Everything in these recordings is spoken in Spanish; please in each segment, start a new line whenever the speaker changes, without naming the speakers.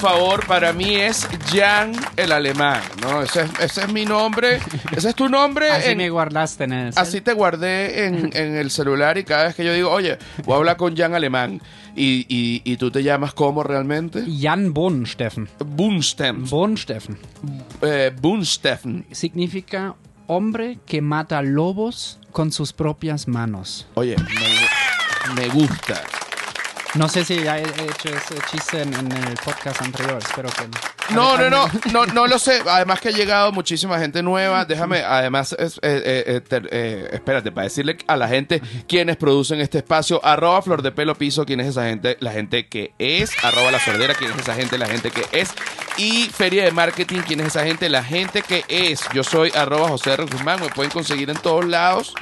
Favor, para mí es Jan el alemán, ¿no? Ese es, ese es mi nombre, ese es tu nombre.
Así
en-
me guardaste en el...
Así te guardé en, en el celular y cada vez que yo digo, oye, voy a hablar con Jan Alemán y, y, y tú te llamas como realmente?
Jan Bohnsteffen.
Bunsteffen.
Bohnsteffen.
Eh, Bunsteffen.
Significa hombre que mata lobos con sus propias manos.
Oye, me, me gusta.
No sé si ya he he hecho ese chiste en, en el podcast anterior, espero que...
No, no, no, no, no lo sé. Además que ha llegado muchísima gente nueva. Déjame, además, es- eh, eh, eh, ter- eh, espérate, para decirle a la gente quiénes producen este espacio. Arroba Flor de Pelo Piso, quién es esa gente, la gente que es. Arroba La Sordera, quién es esa gente, la gente que es. Y Feria de Marketing, quién es esa gente, la gente que es. Yo soy arroba José R. Guzmán, me pueden conseguir en todos lados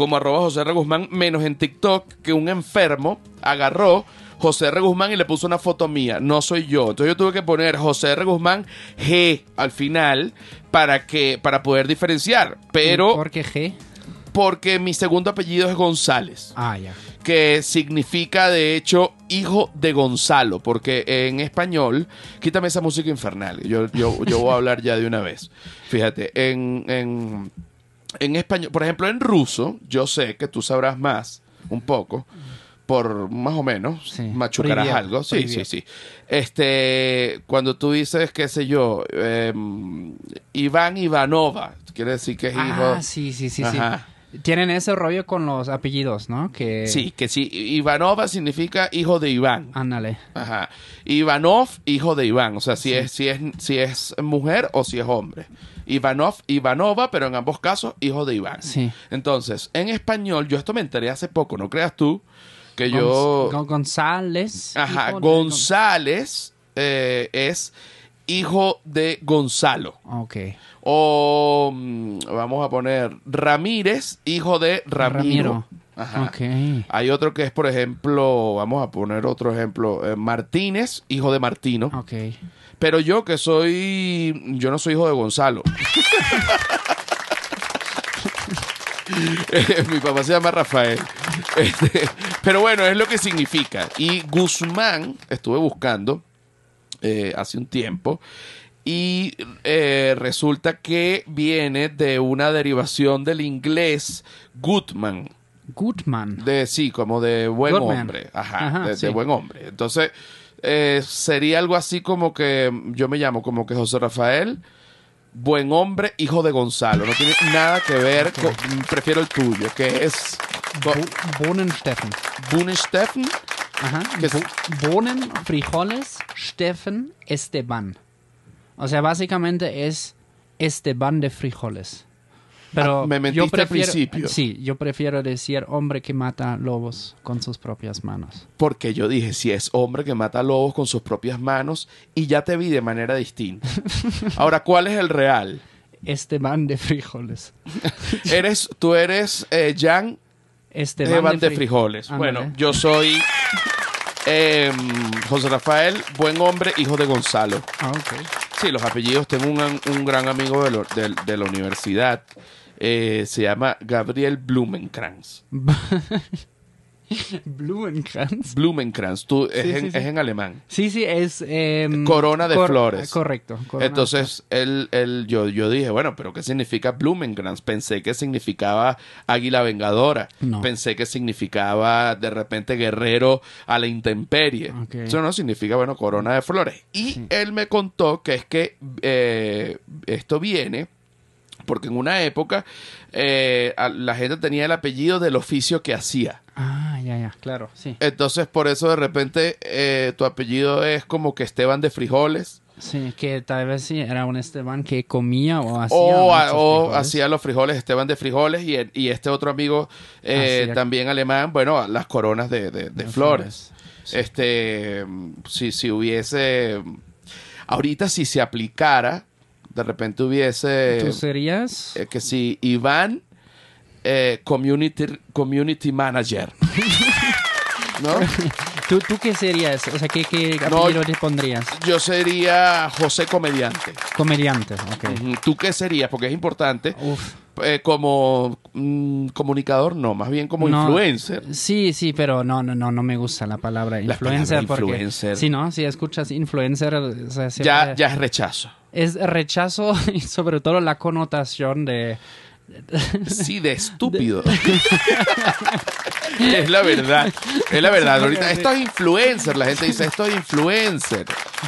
como arroba José R. Guzmán, menos en TikTok, que un enfermo agarró José R. Guzmán y le puso una foto mía. No soy yo. Entonces yo tuve que poner José R. Guzmán G al final para que para poder diferenciar. Pero
¿Por qué G?
porque mi segundo apellido es González,
Ah, ya.
que significa de hecho hijo de Gonzalo, porque en español, quítame esa música infernal. Yo, yo, yo voy a hablar ya de una vez. Fíjate, en, en, en español, por ejemplo, en ruso, yo sé que tú sabrás más, un poco, por más o menos,
Sí.
machucarás algo. Sí, sí, sí. Este, cuando tú dices, qué sé yo, eh, Iván Ivanova, quiere decir que es hijo.
Ah, sí, sí, sí,
Ajá.
sí. Tienen ese rollo con los apellidos, ¿no? Que...
Sí, que sí, Ivanova significa hijo de Iván.
Ándale.
Ajá. Ivanov, hijo de Iván. O sea, si, es, si, es, si es mujer o si es hombre. Ivanov, Ivanova, pero en ambos casos, hijo de Iván.
Sí.
Entonces, en español, yo esto me enteré hace poco, no creas tú que yo...
Gon- González.
Ajá, González eh, es hijo de Gonzalo.
Ok.
O mm, vamos a poner Ramírez, hijo de Ramiro.
Ramiro.
Ajá.
Ok.
Hay otro que es, por ejemplo, vamos a poner otro ejemplo, eh, Martínez, hijo de Martino.
Ok.
Pero yo que soy, yo no soy hijo de Gonzalo. Mi papá se llama Rafael. Este, pero bueno, es lo que significa. Y Guzmán, estuve buscando eh, hace un tiempo. Y eh, resulta que viene de una derivación del inglés Goodman.
Gutman.
De sí, como de buen
Goodman.
hombre. Ajá,
Ajá,
de, buen hombre. Entonces, eh, sería algo así como que yo me llamo como que José Rafael, buen hombre, hijo de Gonzalo. No tiene nada que ver con. Prefiero el tuyo, que es.
Bo Bohnensteffen.
Bunesteffen.
Ajá.
Que es-
Bohnen, frijoles, Steffen, Esteban. O sea, básicamente es Esteban de frijoles. Pero
Ah, me
yo
mentiste al
prefiero,
principio.
Sí, yo prefiero decir hombre que mata lobos con sus propias manos.
Porque yo dije, si es hombre que mata lobos con sus propias manos, y ya te vi de manera distinta. Ahora, ¿cuál es el real?
Esteban de frijoles.
Eres, tú eres eh, Jan
Esteban
de
fri-
frijoles. Bueno, yo soy em, José Rafael, buen hombre, hijo de Gonzalo.
Ah, ok.
Sí, los apellidos. Tengo un, un gran amigo de, lo- de- de la universidad. Eh, se llama Gabriel Blumenkranz.
Blumenkranz.
Blumenkranz. Tú, es,
Sí,
en,
sí,
es en alemán.
Sí, sí, es... em,
Corona de flores.
Correcto. corona
Entonces, él, él- yo, yo dije, bueno, pero ¿qué significa Blumenkranz? Pensé que significaba águila vengadora.
No.
Pensé que significaba de repente guerrero a la intemperie. Eso no significa, bueno, corona de flores. Y él me contó que es que eh, esto viene porque en una época eh, a- la gente tenía el apellido del oficio que hacía.
Ah, ya, ya, claro, sí.
Entonces, por eso de repente eh, tu apellido es como que Esteban de Frijoles.
Sí, que tal vez sí era un Esteban que comía o hacía.
O, a- o
frijoles.
hacía los frijoles Esteban de Frijoles y, el- y este otro amigo eh,
Hacía-
también alemán, bueno, las coronas de, de- de
De
flores.
flores,
Este, si, si hubiese, ahorita si se aplicara, de repente hubiese
¿Tú serías?
eh, que si Iván eh, community, community manager. ¿No?
¿Tú, ¿Tú qué serías? O sea, ¿qué, qué
No,
apellido le pondrías?
Yo sería José Comediante.
Comediante, ok.
¿Tú qué serías? Porque es importante
Uf,
eh, como mm, comunicador, no, más bien como
No.
influencer.
Sí, sí, pero no, no, no, no me gusta la palabra
La
influencer.
palabra
porque,
influencer.
Sí, ¿no? Si escuchas influencer, o sea,
Ya, ya es rechazo.
Es rechazo y sobre todo la connotación de...
Sí, de estúpido. es la verdad. Es la verdad. Ahorita, esto es influencer. La gente dice, esto es influencer.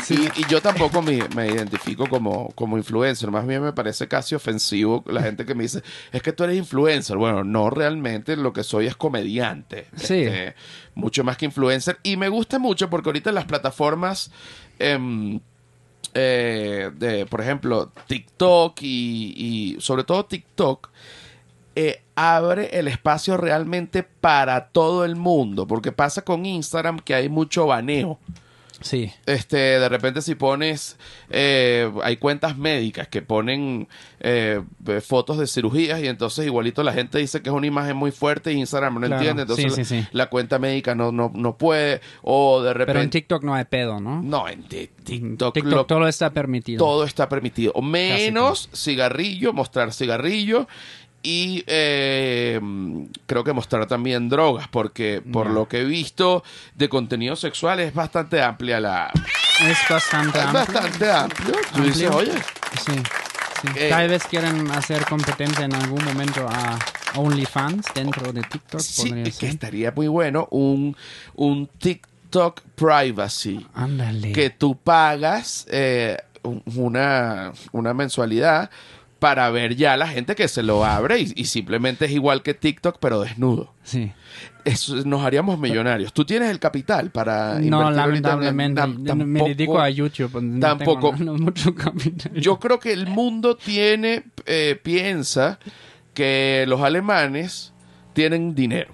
Y, y yo tampoco me, me identifico como, como influencer. Más bien me parece casi ofensivo la gente que me dice, es que tú eres influencer. Bueno, no realmente. Lo que soy es comediante.
Sí.
Este, mucho más que influencer. Y me gusta mucho porque ahorita las plataformas... em, eh, de, por ejemplo, TikTok y, sobre todo TikTok, eh, abre el espacio realmente para todo el mundo. Porque pasa con Instagram que hay mucho baneo.
Sí,
Este, de repente si pones, eh, hay cuentas médicas que ponen eh, eh, fotos de cirugías y entonces igualito la gente dice que es una imagen muy fuerte y Instagram no
Claro.
entiende, entonces
Sí, sí, sí.
la cuenta médica no, no, no puede, o de repente...
pero en TikTok no hay pedo, ¿no?
no, en ti- TikTok,
TikTok
lo-
todo está permitido.
todo está permitido. Menos cigarrillo, mostrar cigarrillo. Y eh, creo que mostrar también drogas, porque por lo que he visto de contenido sexual es bastante amplia la...
Es bastante
Es
amplio.
bastante amplio. Tú dices, oye,
Sí, sí.
Eh,
Tal vez quieren hacer competencia en algún momento a OnlyFans dentro de TikTok.
sí,
podría
que
ser.
estaría muy bueno un, un TikTok privacy.
Ándale.
que tú pagas eh, un- una, una mensualidad para ver ya la gente que se lo abre y, y simplemente es igual que TikTok pero desnudo.
Sí.
Eso nos haríamos millonarios. Tú tienes el capital para
No,
en-
lamentablemente. me dedico a YouTube. No
tampoco.
Tengo, no, mucho capital.
Yo creo que el mundo tiene eh, piensa que los alemanes tienen dinero.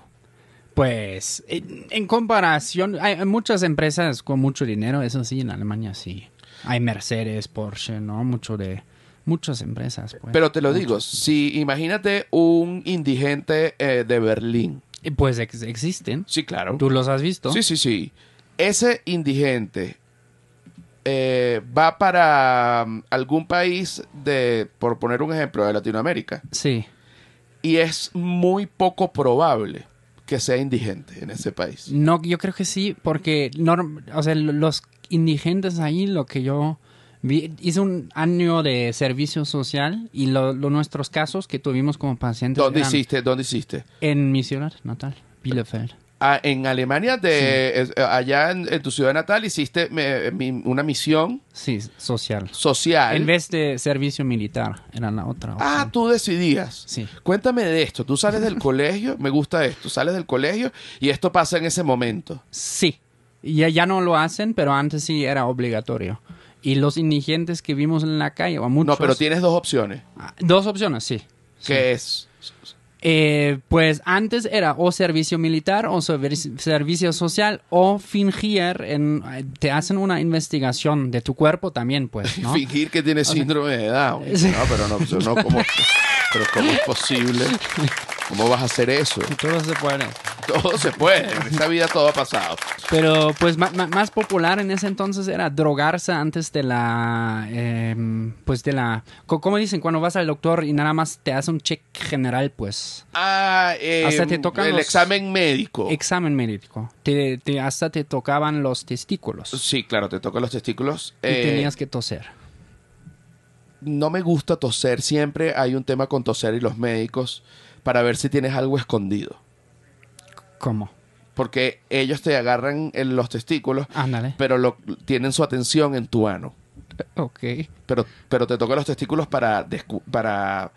Pues, en, en comparación, hay muchas empresas con mucho dinero, eso sí, en Alemania sí. Hay Mercedes, Porsche, ¿no? Mucho de... Muchas empresas, pues.
Pero te lo digo, si imagínate un indigente eh, de Berlín.
Y Pues ex- existen.
Sí, claro.
¿Tú los has visto?
Sí, sí, sí. Ese indigente eh, va para um, algún país de, por poner un ejemplo, de Latinoamérica.
Sí.
Y es muy poco probable que sea indigente en ese país.
No, yo creo que sí, porque o sea, lo- los indigentes ahí, lo que yo hice un año de servicio social y lo, lo- nuestros casos que tuvimos como pacientes
¿Dónde
eran
hiciste? ¿Dónde hiciste?
en mi ciudad natal, Bielefeld.
Ah, en Alemania, de, eh, allá en, en tu ciudad natal, hiciste me- mi- una misión
Sí, social.
social.
En vez de servicio militar, era la otra.
Ah,
opción.
tú decidías.
Sí.
Cuéntame de esto. Tú sales del colegio, me gusta esto. Sales del colegio y esto pasa en ese momento.
Sí. Ya, ya no lo hacen, pero antes sí era obligatorio. Y los indigentes que vimos en la calle, o muchos...
No, pero tienes dos opciones.
Ah, Dos opciones, sí.
Que es
Eh, pues antes era o servicio militar o servi- servicio social o fingir en te hacen una investigación de tu cuerpo también pues no
fingir que tienes síndrome de Down.
Sí.
No, pero no, no, ¿cómo, pero ¿cómo es posible? ¿Cómo vas a hacer eso?
todo se puede
Todo se puede. En esta vida todo ha pasado.
pero pues más popular en ese entonces era drogarse antes de la em, pues de la ¿cómo dicen? cuando vas al doctor y nada más te hace un check general pues
Ah, eh,
Hasta te tocan
el
los-
examen médico.
examen médico te, te- hasta te tocaban los testículos
Sí, claro, te tocan los testículos.
y
Eh,
tenías que toser
No me gusta toser. Siempre hay un tema con toser y los médicos para ver si tienes algo escondido.
¿cómo?
Porque ellos te agarran en los testículos,
ándale
pero lo, tienen su atención en tu ano.
ok
Pero, pero te tocan los testículos para, para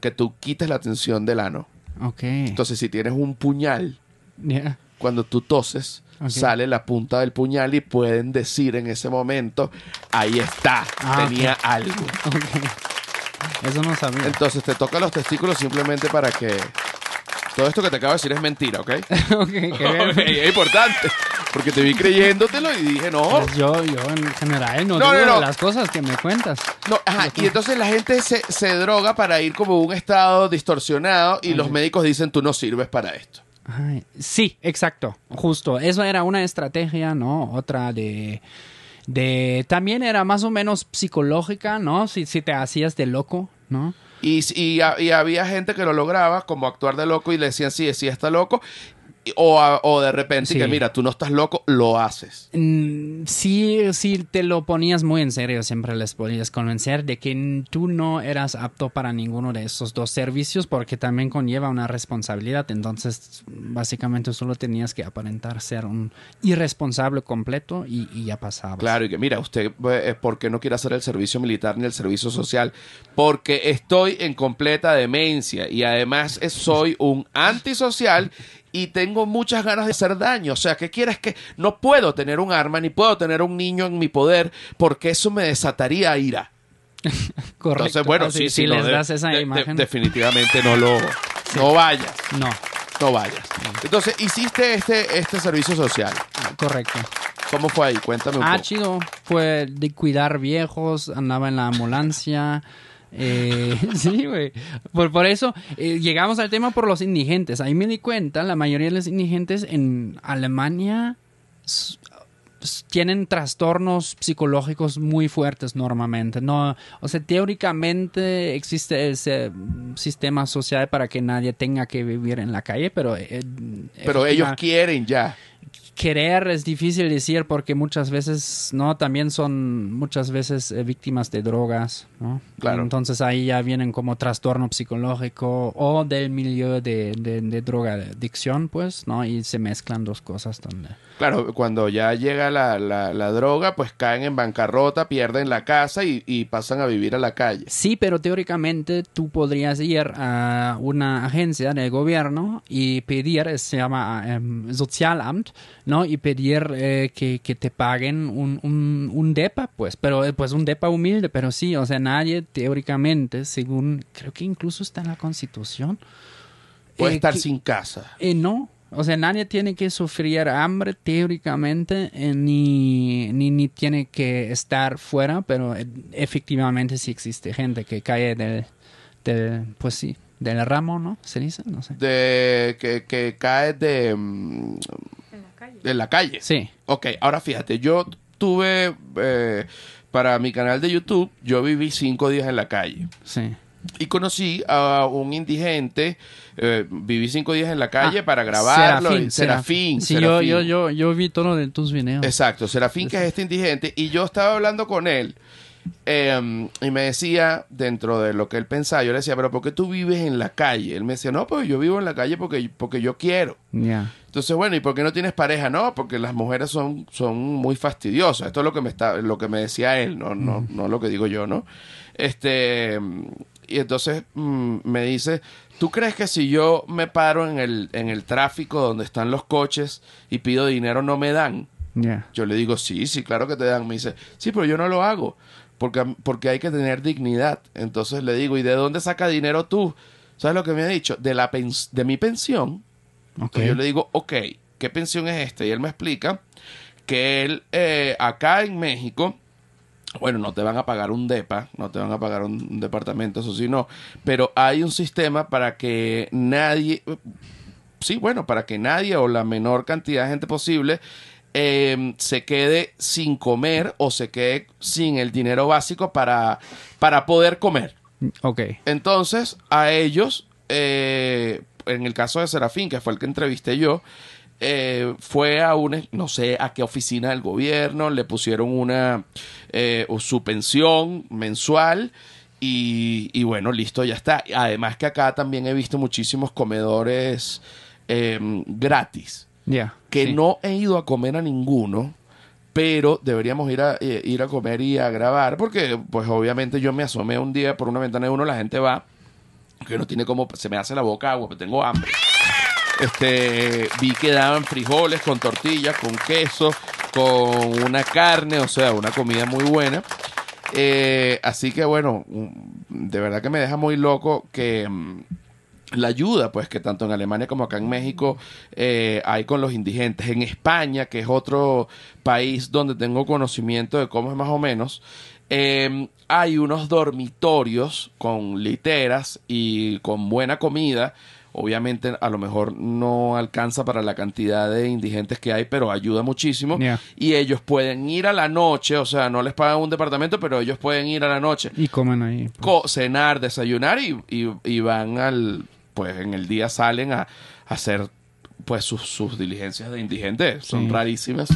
que tú quites la atención del ano.
Ok.
Entonces, si tienes un puñal,
Ya.
cuando tú toses, sale la punta del puñal y pueden decir en ese momento, ahí está,
Ah,
tenía algo.
Ok. Eso no sabía.
Entonces te toca los testículos simplemente para que... Todo esto que te acabo de decir es mentira, ¿ok?
ok, qué bien.
Ok, es importante. Porque te vi creyéndotelo y dije, no.
Pues yo, yo en general no,
No, no, no.
las cosas que me cuentas.
No, ajá, y entonces la gente se, se droga para ir como a un estado distorsionado y los médicos dicen, tú no sirves para esto.
Ay, sí, exacto, justo. Eso era una estrategia, ¿no? Otra de... de también era más o menos psicológica, ¿no? Si, si te hacías de loco, ¿no?
Y, y, y había gente que lo lograba como actuar de loco y le decían, sí, sí, está loco. O, o de repente
Sí.
que mira, tú no estás loco, lo haces.
Mm, Sí, sí, te lo ponías muy en serio, siempre les podías convencer de que tú no eras apto para ninguno de esos dos servicios porque también conlleva una responsabilidad. Entonces, básicamente solo tenías que aparentar ser un irresponsable completo y, y ya pasaba.
Claro, y que mira, usted, eh, ¿por qué no quiere hacer el servicio militar ni el servicio social? Porque estoy en completa demencia y además eh, soy un antisocial y tengo muchas ganas de hacer daño. O sea, ¿qué quieres que no puedo tener un arma ni puedo tener un niño en mi poder porque eso me desataría ira?
Correcto.
Entonces, bueno, sí,
si
sí, no,
les
de-
das esa
de- de-
imagen.
definitivamente no lo, no vayas,
no,
no vayas. Entonces, hiciste este, este servicio social.
correcto.
¿Cómo fue ahí? Cuéntame un
Ah,
poco.
chido. Fue de cuidar viejos, andaba en la ambulancia. Eh, sí, güey. Por, por eso eh, llegamos al tema por los indigentes. Ahí me di cuenta, la mayoría de los indigentes en Alemania tienen trastornos psicológicos muy fuertes normalmente. No, o sea, teóricamente existe ese sistema social para que nadie tenga que vivir en la calle, pero eh,
Pero ellos quieren ya.
Querer es difícil decir porque muchas veces, ¿no? También son muchas veces eh, víctimas de drogas, ¿no?
Claro.
Entonces ahí ya vienen como trastorno psicológico o del milieu de, de, de droga de adicción, pues, ¿no? Y se mezclan dos cosas donde...
Claro, cuando ya llega la, la- la droga, pues caen en bancarrota, pierden la casa y, y pasan a vivir a la calle.
Sí, pero teóricamente tú podrías ir a una agencia del gobierno y pedir, eh, se llama em, Sozialamt, ¿no? Y pedir eh, que, que te paguen un, un, un DEPA, pues, pero eh, pues un DEPA humilde, pero sí, o sea, nadie teóricamente, según, creo que incluso está en la Constitución.
Puede
eh,
estar
que-
sin casa.
eh, no, o sea, nadie tiene que sufrir hambre teóricamente, eh, ni, ni, ni tiene que estar fuera, pero eh, efectivamente sí existe gente que cae del, del, pues sí, del ramo, ¿no? ¿Se dice? No sé.
De que, que cae de, mm,
En la calle.
Sí,
Ok, ahora fíjate, yo tuve, eh, para mi canal de YouTube, yo viví cinco días en la calle.
sí.
Y conocí a un indigente, eh, viví cinco días en la calle
Ah,
para grabarlo.
Serafín.
Serafín.
Sí, yo,
Serafín.
yo, yo, yo vi todo de tus videos.
Exacto, Serafín, que es este indigente, y yo estaba hablando con él, eh, y me decía, dentro de lo que él pensaba, yo le decía, pero ¿por qué tú vives en la calle? Él me decía, no, pues yo vivo en la calle porque, porque yo quiero. Entonces, bueno, ¿y por qué no tienes pareja? No, porque las mujeres son, son muy fastidiosas. Esto es lo que me está, lo que me decía él, no, no, no lo que digo yo, ¿no? Este, y entonces mm, me dice, ¿tú crees que si yo me paro en el, en el tráfico donde están los coches y pido dinero no me dan? Yo le digo, sí, sí, claro que te dan. Me dice, sí, pero yo no lo hago porque, porque hay que tener dignidad. Entonces le digo, ¿y de dónde saca dinero tú? ¿Sabes lo que me ha dicho? De, la de mi pensión.
Ok.
Entonces yo le digo, ok, ¿qué pensión es esta? Y él me explica que él eh, acá en México, bueno, no te van a pagar un DEPA, no te van a pagar un, un departamento, eso sí, no, pero hay un sistema para que nadie, sí, bueno, para que nadie o la menor cantidad de gente posible eh, se quede sin comer o se quede sin el dinero básico para, para poder comer.
Ok.
Entonces, a ellos, eh, en el caso de Serafín, que fue el que entrevisté yo, eh, fue a una, no sé a qué oficina del gobierno, le pusieron una, eh, o su pensión mensual y, y bueno, listo, ya está. Además que acá también he visto muchísimos comedores eh, gratis,
Ya.
Que
sí.
no he ido a comer a ninguno, pero deberíamos ir a, eh, ir a comer y a grabar, porque pues obviamente yo me asomé un día por una ventana de uno, la gente va, que no tiene como, se me hace la boca agua, pero tengo hambre. Este, vi que daban frijoles con tortillas, con queso, con una carne, o sea, una comida muy buena. Eh, así que bueno, mm, de verdad que me deja muy loco que mm, la ayuda, pues que tanto en Alemania como acá en México eh, hay con los indigentes. En España, que es otro país donde tengo conocimiento de cómo es más o menos, eh, hay unos dormitorios con literas y con buena comida Obviamente a lo mejor no alcanza para la cantidad de indigentes que hay, pero ayuda muchísimo.
Yeah.
Y ellos pueden ir a la noche, o sea, no les pagan un departamento, pero ellos pueden ir a la noche,
Y comen ahí.
co- cenar, desayunar y, y- y van al, pues en el día salen a, a hacer pues sus, sus diligencias de indigentes. Son
Sí.
rarísimas.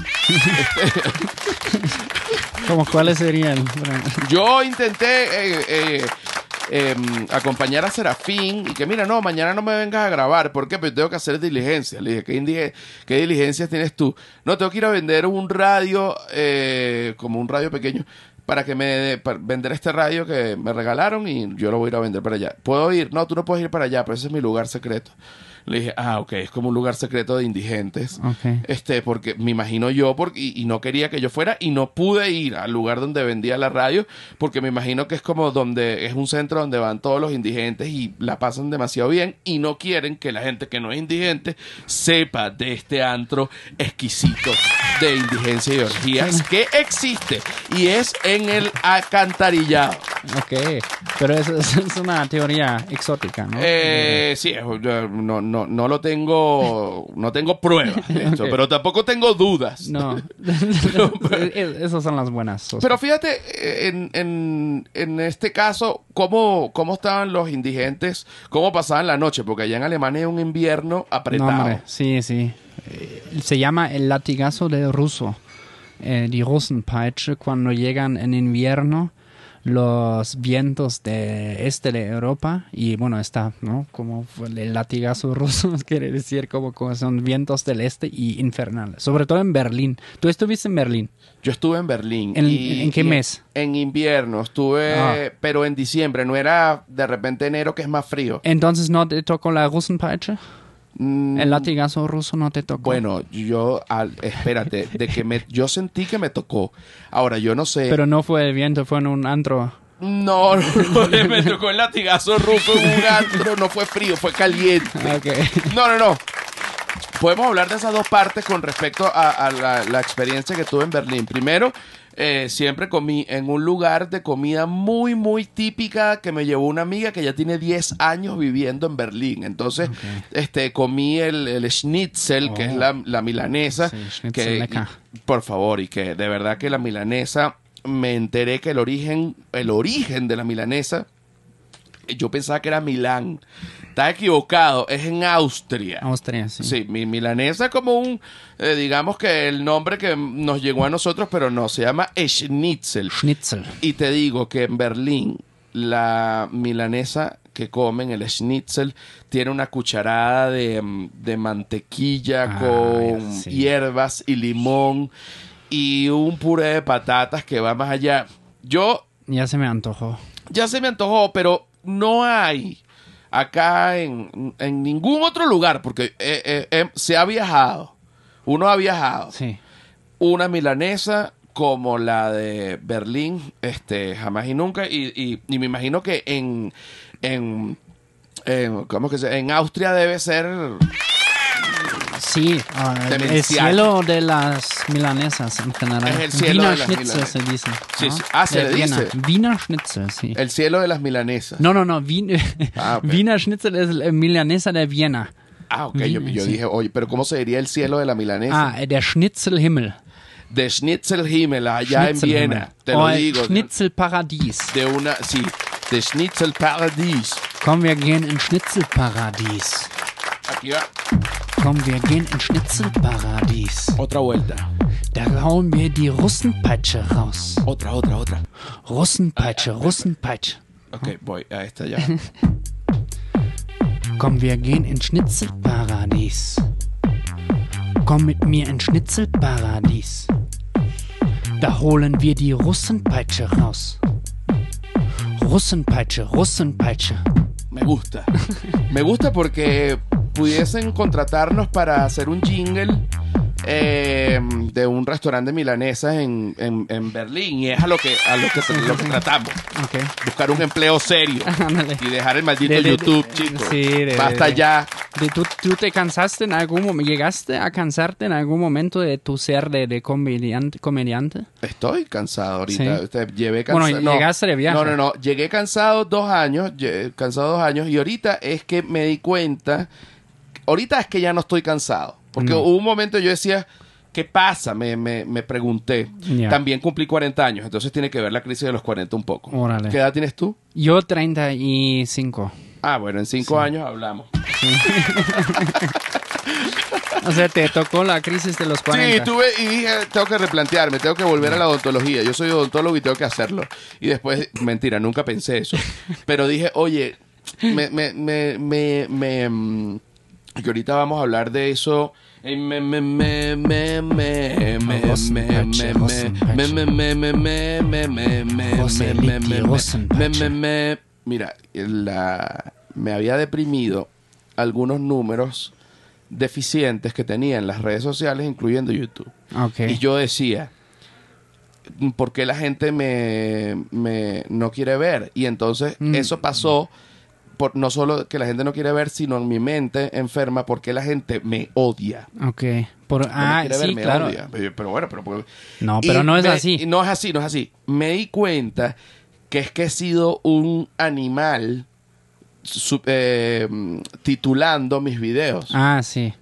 ¿Cómo cuáles serían?
Yo intenté eh, eh, em, acompañar a Serafín y que mira, no, mañana no me vengas a grabar. ¿Por qué? Porque tengo que hacer diligencias. Le dije, ¿qué, qué diligencias tienes tú? No, tengo que ir a vender un radio, eh, como un radio pequeño, para que me dé- para vender este radio que me regalaron y yo lo voy a ir a vender para allá. ¿Puedo ir? No, tú no puedes ir para allá, pero ese es mi lugar secreto. Le dije, ah, ok, es como un lugar secreto de indigentes.
Ok.
Este, porque me imagino yo, porque, y, y no quería que yo fuera, y no pude ir al lugar donde vendía la radio, porque me imagino que es como donde, es un centro donde van todos los indigentes y la pasan demasiado bien, y no quieren que la gente que no es indigente sepa de este antro exquisito de indigencia y orgías que existe, y es en el acantarillado.
Ok. Pero eso es, es una teoría exótica, ¿no?
Eh, sí, yo no, no, no lo tengo, no tengo pruebas de pero tampoco tengo dudas.
No. Es- Esas son las buenas.
Pero fíjate, eh, en, en, en este caso, ¿cómo, ¿cómo estaban los indigentes? ¿Cómo pasaban la noche? Porque allá en Alemania es un invierno
No,
apretado.
hombre, sí, sí. Eh, Se llama el latigazo del ruso. Eh, die Russenpeitsche, cuando llegan en invierno los vientos de este de Europa y bueno está no como el latigazo ruso quiere decir como, como son vientos del este y infernales sobre todo en Berlín tú estuviste en Berlín
Yo estuve en Berlín.
¿En-
y-
en qué mes?
En invierno. Estuve,
Ah.
pero en diciembre. No era de repente enero, que es más frío.
entonces no te tocó la Russenpeitsche el latigazo ruso no te tocó
Bueno, yo, al- espérate, de que me, yo sentí que me tocó. Ahora, yo no sé.
pero no fue el viento fue en un antro
No, no, me tocó el latigazo ruso en un antro, no fue frío, fue caliente.
Ok.
No, no, no. Podemos hablar de esas dos partes con respecto a, a la, la experiencia que tuve en Berlín. Primero, eh, siempre comí en un lugar de comida muy, muy típica que me llevó una amiga que ya tiene 10 años viviendo en Berlín. Entonces, este, comí el, el schnitzel, que
Oh.
es la, la milanesa.
Sí,
que, y- por favor, y que de verdad que la milanesa, me enteré que el origen, el origen de la milanesa, yo pensaba que era Milán. Estaba equivocado, es en Austria.
Austria sí
Sí, mi milanesa es como un, eh, digamos que el nombre que nos llegó a nosotros, pero no, se llama Schnitzel.
Schnitzel
Y te digo que en Berlín la milanesa que comen, el schnitzel, tiene una cucharada de, de mantequilla
Ah,
con
sí.
hierbas y limón y un puré de patatas que va más allá. Yo
Ya se me antojó.
ya se me antojó, pero no hay acá en, en ningún otro lugar, porque eh, eh, eh, se ha viajado, uno ha viajado,
Sí.
una milanesa como la de Berlín, este, jamás y nunca, y, y- y me imagino que en, en, en- ¿cómo que se? En Austria debe ser,
Sí, ah, el cielo de las milanesas en general.
Es el cielo
Wiener
de las
Schnitzel
milanesas.
se dice.
Sí, sí. Ah, se
De
le
Viena.
dice.
Wiener Schnitzel, sí.
el cielo de las milanesas.
No, no, no. Wien-
Ah, ok.
Wiener Schnitzel es la milanesa de Viena.
Ah, ok, yo, yo
Sí.
dije, oye, pero ¿cómo se diría el cielo de la milanesa?
Ah, der Schnitzelhimmel.
De Schnitzelhimmel, allá en
Schnitzelhimmel.
Viena, te
o el
digo.
Schnitzelparadies.
de una, sí, de Schnitzelparadies.
Komm, wir gehen in Schnitzelparadies.
Va
Komm, wir gehen in Schnitzelparadies.
otra vuelta.
Da hauen wir die Russenpeitsche raus.
Otra, otra, otra.
Russenpeitsche, Russenpeitsche.
Ok, voy a esta ya.
Komm, wir gehen in Schnitzelparadies. Komm mit mir in Schnitzelparadies. Da holen wir die Russenpeitsche raus. Russenpeitsche, Russenpeitsche.
Me gusta. Me gusta porque pudiesen contratarnos para hacer un jingle eh, de un restaurante de milanesas en, en, en Berlín y es a lo que, a lo que, lo que tratamos. Buscar un empleo serio y dejar el maldito
De- de-
YouTube, chicos.
sí, de-
Basta ya.
¿tú, ¿Tú te cansaste en algún momento? ¿Llegaste a cansarte en algún momento de tu ser de, comediante, comediante?
Estoy cansado ahorita.
Sí.
Usted, llevé
Bueno,
cansado.
llegaste de viaje.
No, no, no. Llegué cansado dos años. Cansado dos años. Y ahorita es que me di cuenta. Ahorita es que ya no estoy cansado. Porque
No.
hubo un momento yo decía. ¿Qué pasa? Me, me, me pregunté. También cumplí 40 años, entonces tiene que ver la crisis de los 40 un poco.
Órale.
¿Qué edad tienes tú?
Yo 35.
Ah, bueno, en cinco años hablamos.
O sea, te tocó la crisis de los 40.
Sí, tuve y dije, tengo que replantearme, tengo que volver a la odontología. Yo soy odontólogo y tengo que hacerlo. Y después, mentira, nunca pensé eso. Pero dije, oye, me, me, me, me, me, mm, que ahorita vamos a hablar de eso. Mira, la, me había deprimido algunos números deficientes que tenía en las redes sociales, incluyendo YouTube.
Okay.
Y yo decía, ¿por qué la gente me, me no quiere ver? Y entonces
mm.
eso pasó. Mm por no solo que la gente no quiere ver, sino en mi mente enferma, porque la gente me odia.
Ok. Por,
No
ah,
me quiere ver,
sí,
me
claro.
odia. Pero, bueno, pero... pero-
No, pero no es
me-
así.
No es así, no es así. Me di cuenta que es que he sido un animal eh, titulando mis videos.
Ah, sí.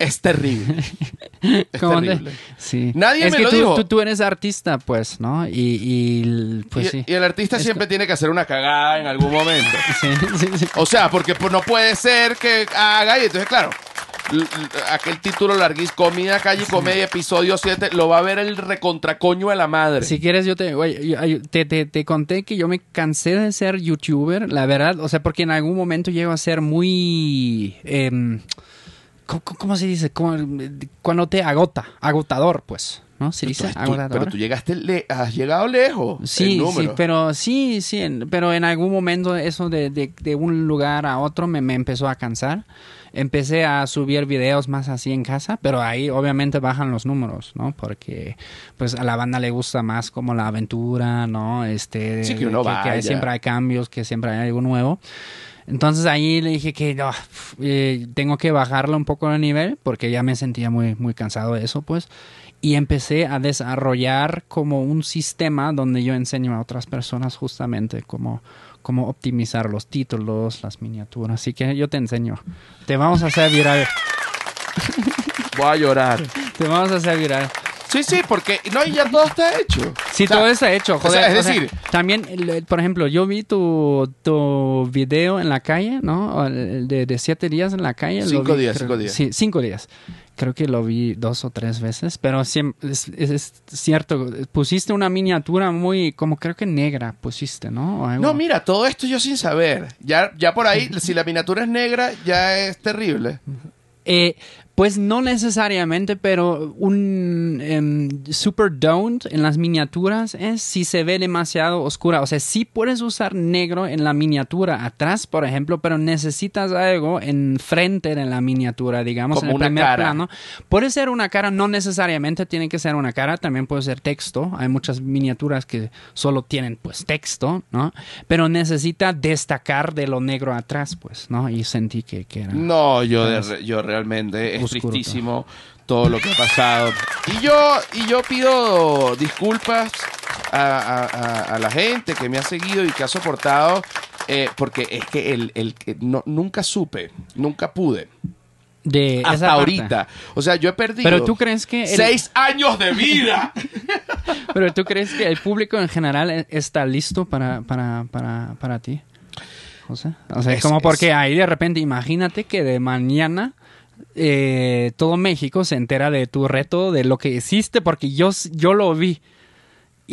Es terrible. Es
¿Cómo te-
terrible.
Sí.
Nadie
es
me
que
lo
tú,
dijo.
Tú, tú eres artista, pues, ¿no? Y, y pues
y,
sí.
y el artista
Es
siempre tiene que hacer una cagada en algún momento.
Sí, sí, sí.
O sea, porque pues, no puede ser que haga y entonces, claro, aquel título larguísimo, Comida, Calle y Comedia, episodio 7, lo va a ver el recontracoño de la madre.
Si quieres, te, yo- te, te, te conté que yo me cansé de ser youtuber, la verdad. O sea, porque en algún momento llego a ser muy... em, ¿cómo, cómo se dice? Como, cuando te agota, agotador, pues. ¿No? ¿Se dice
Entonces, tú-
agotador?
pero tú llegaste le- has llegado lejos.
Sí, sí, pero sí, sí, en- pero en algún momento eso de, de, de un lugar a otro me, me empezó a cansar. Empecé a subir videos más así en casa, pero ahí obviamente bajan los números, ¿no? Porque pues a la banda le gusta más como la aventura, ¿no? Este,
Sí, que uno
hay-
vaya.
siempre hay cambios, que siempre hay algo nuevo. Entonces ahí le dije que no, eh, tengo que bajarle un poco el nivel porque ya me sentía muy, muy cansado de eso, pues. Y empecé a desarrollar como un sistema donde yo enseño a otras personas justamente cómo, cómo optimizar los títulos, las miniaturas. Así que yo te enseño. Te vamos a hacer viral.
Voy a llorar.
Te vamos a hacer viral.
Sí, sí, porque no, ya todo está hecho.
Sí,
O sea,
todo está hecho.
o sea,
Joder,
es
o sea,
decir-
también, por ejemplo, yo vi tu, tu video en la calle, ¿no? El- De, de siete días en la calle.
Cinco
vi,
días,
creo-
cinco días.
Sí, cinco días. Creo que lo vi dos o tres veces, pero siem- es, es- es cierto, pusiste una miniatura muy, como creo que negra, pusiste, ¿no? Algo.
No, mira, todo esto yo sin saber. Ya, ya por ahí, si la miniatura es negra, ya es terrible.
Eh, pues no necesariamente, pero un em, super don't en las miniaturas es si se ve demasiado oscura. O sea, sí puedes usar negro en la miniatura atrás, por ejemplo, pero necesitas algo en frente de la miniatura, digamos,
Como
en el primer
cara.
plano. Puede ser una cara, no necesariamente tiene que ser una cara, también puede ser texto. Hay muchas miniaturas que solo tienen pues texto, ¿no? Pero necesita destacar de lo negro atrás, pues, ¿no? Y sentí que, que era...
No, yo, de yo realmente
Oscuro
tristísimo todo lo que ha pasado. Y yo, y yo pido disculpas a, a- a- la gente que me ha seguido y que ha soportado, eh, porque es que el, el que no, nunca supe, nunca pude.
de esa
Hasta
parte.
ahorita. O sea, yo he perdido
Pero tú crees que el,
seis años de vida.
pero tú crees que el público en general e- está listo para para para para ti. José? O sea,
Es-
como
es-
porque ahí de repente imagínate que de mañana eh, todo México se entera de tu reto, de lo que hiciste, porque yo, yo lo vi.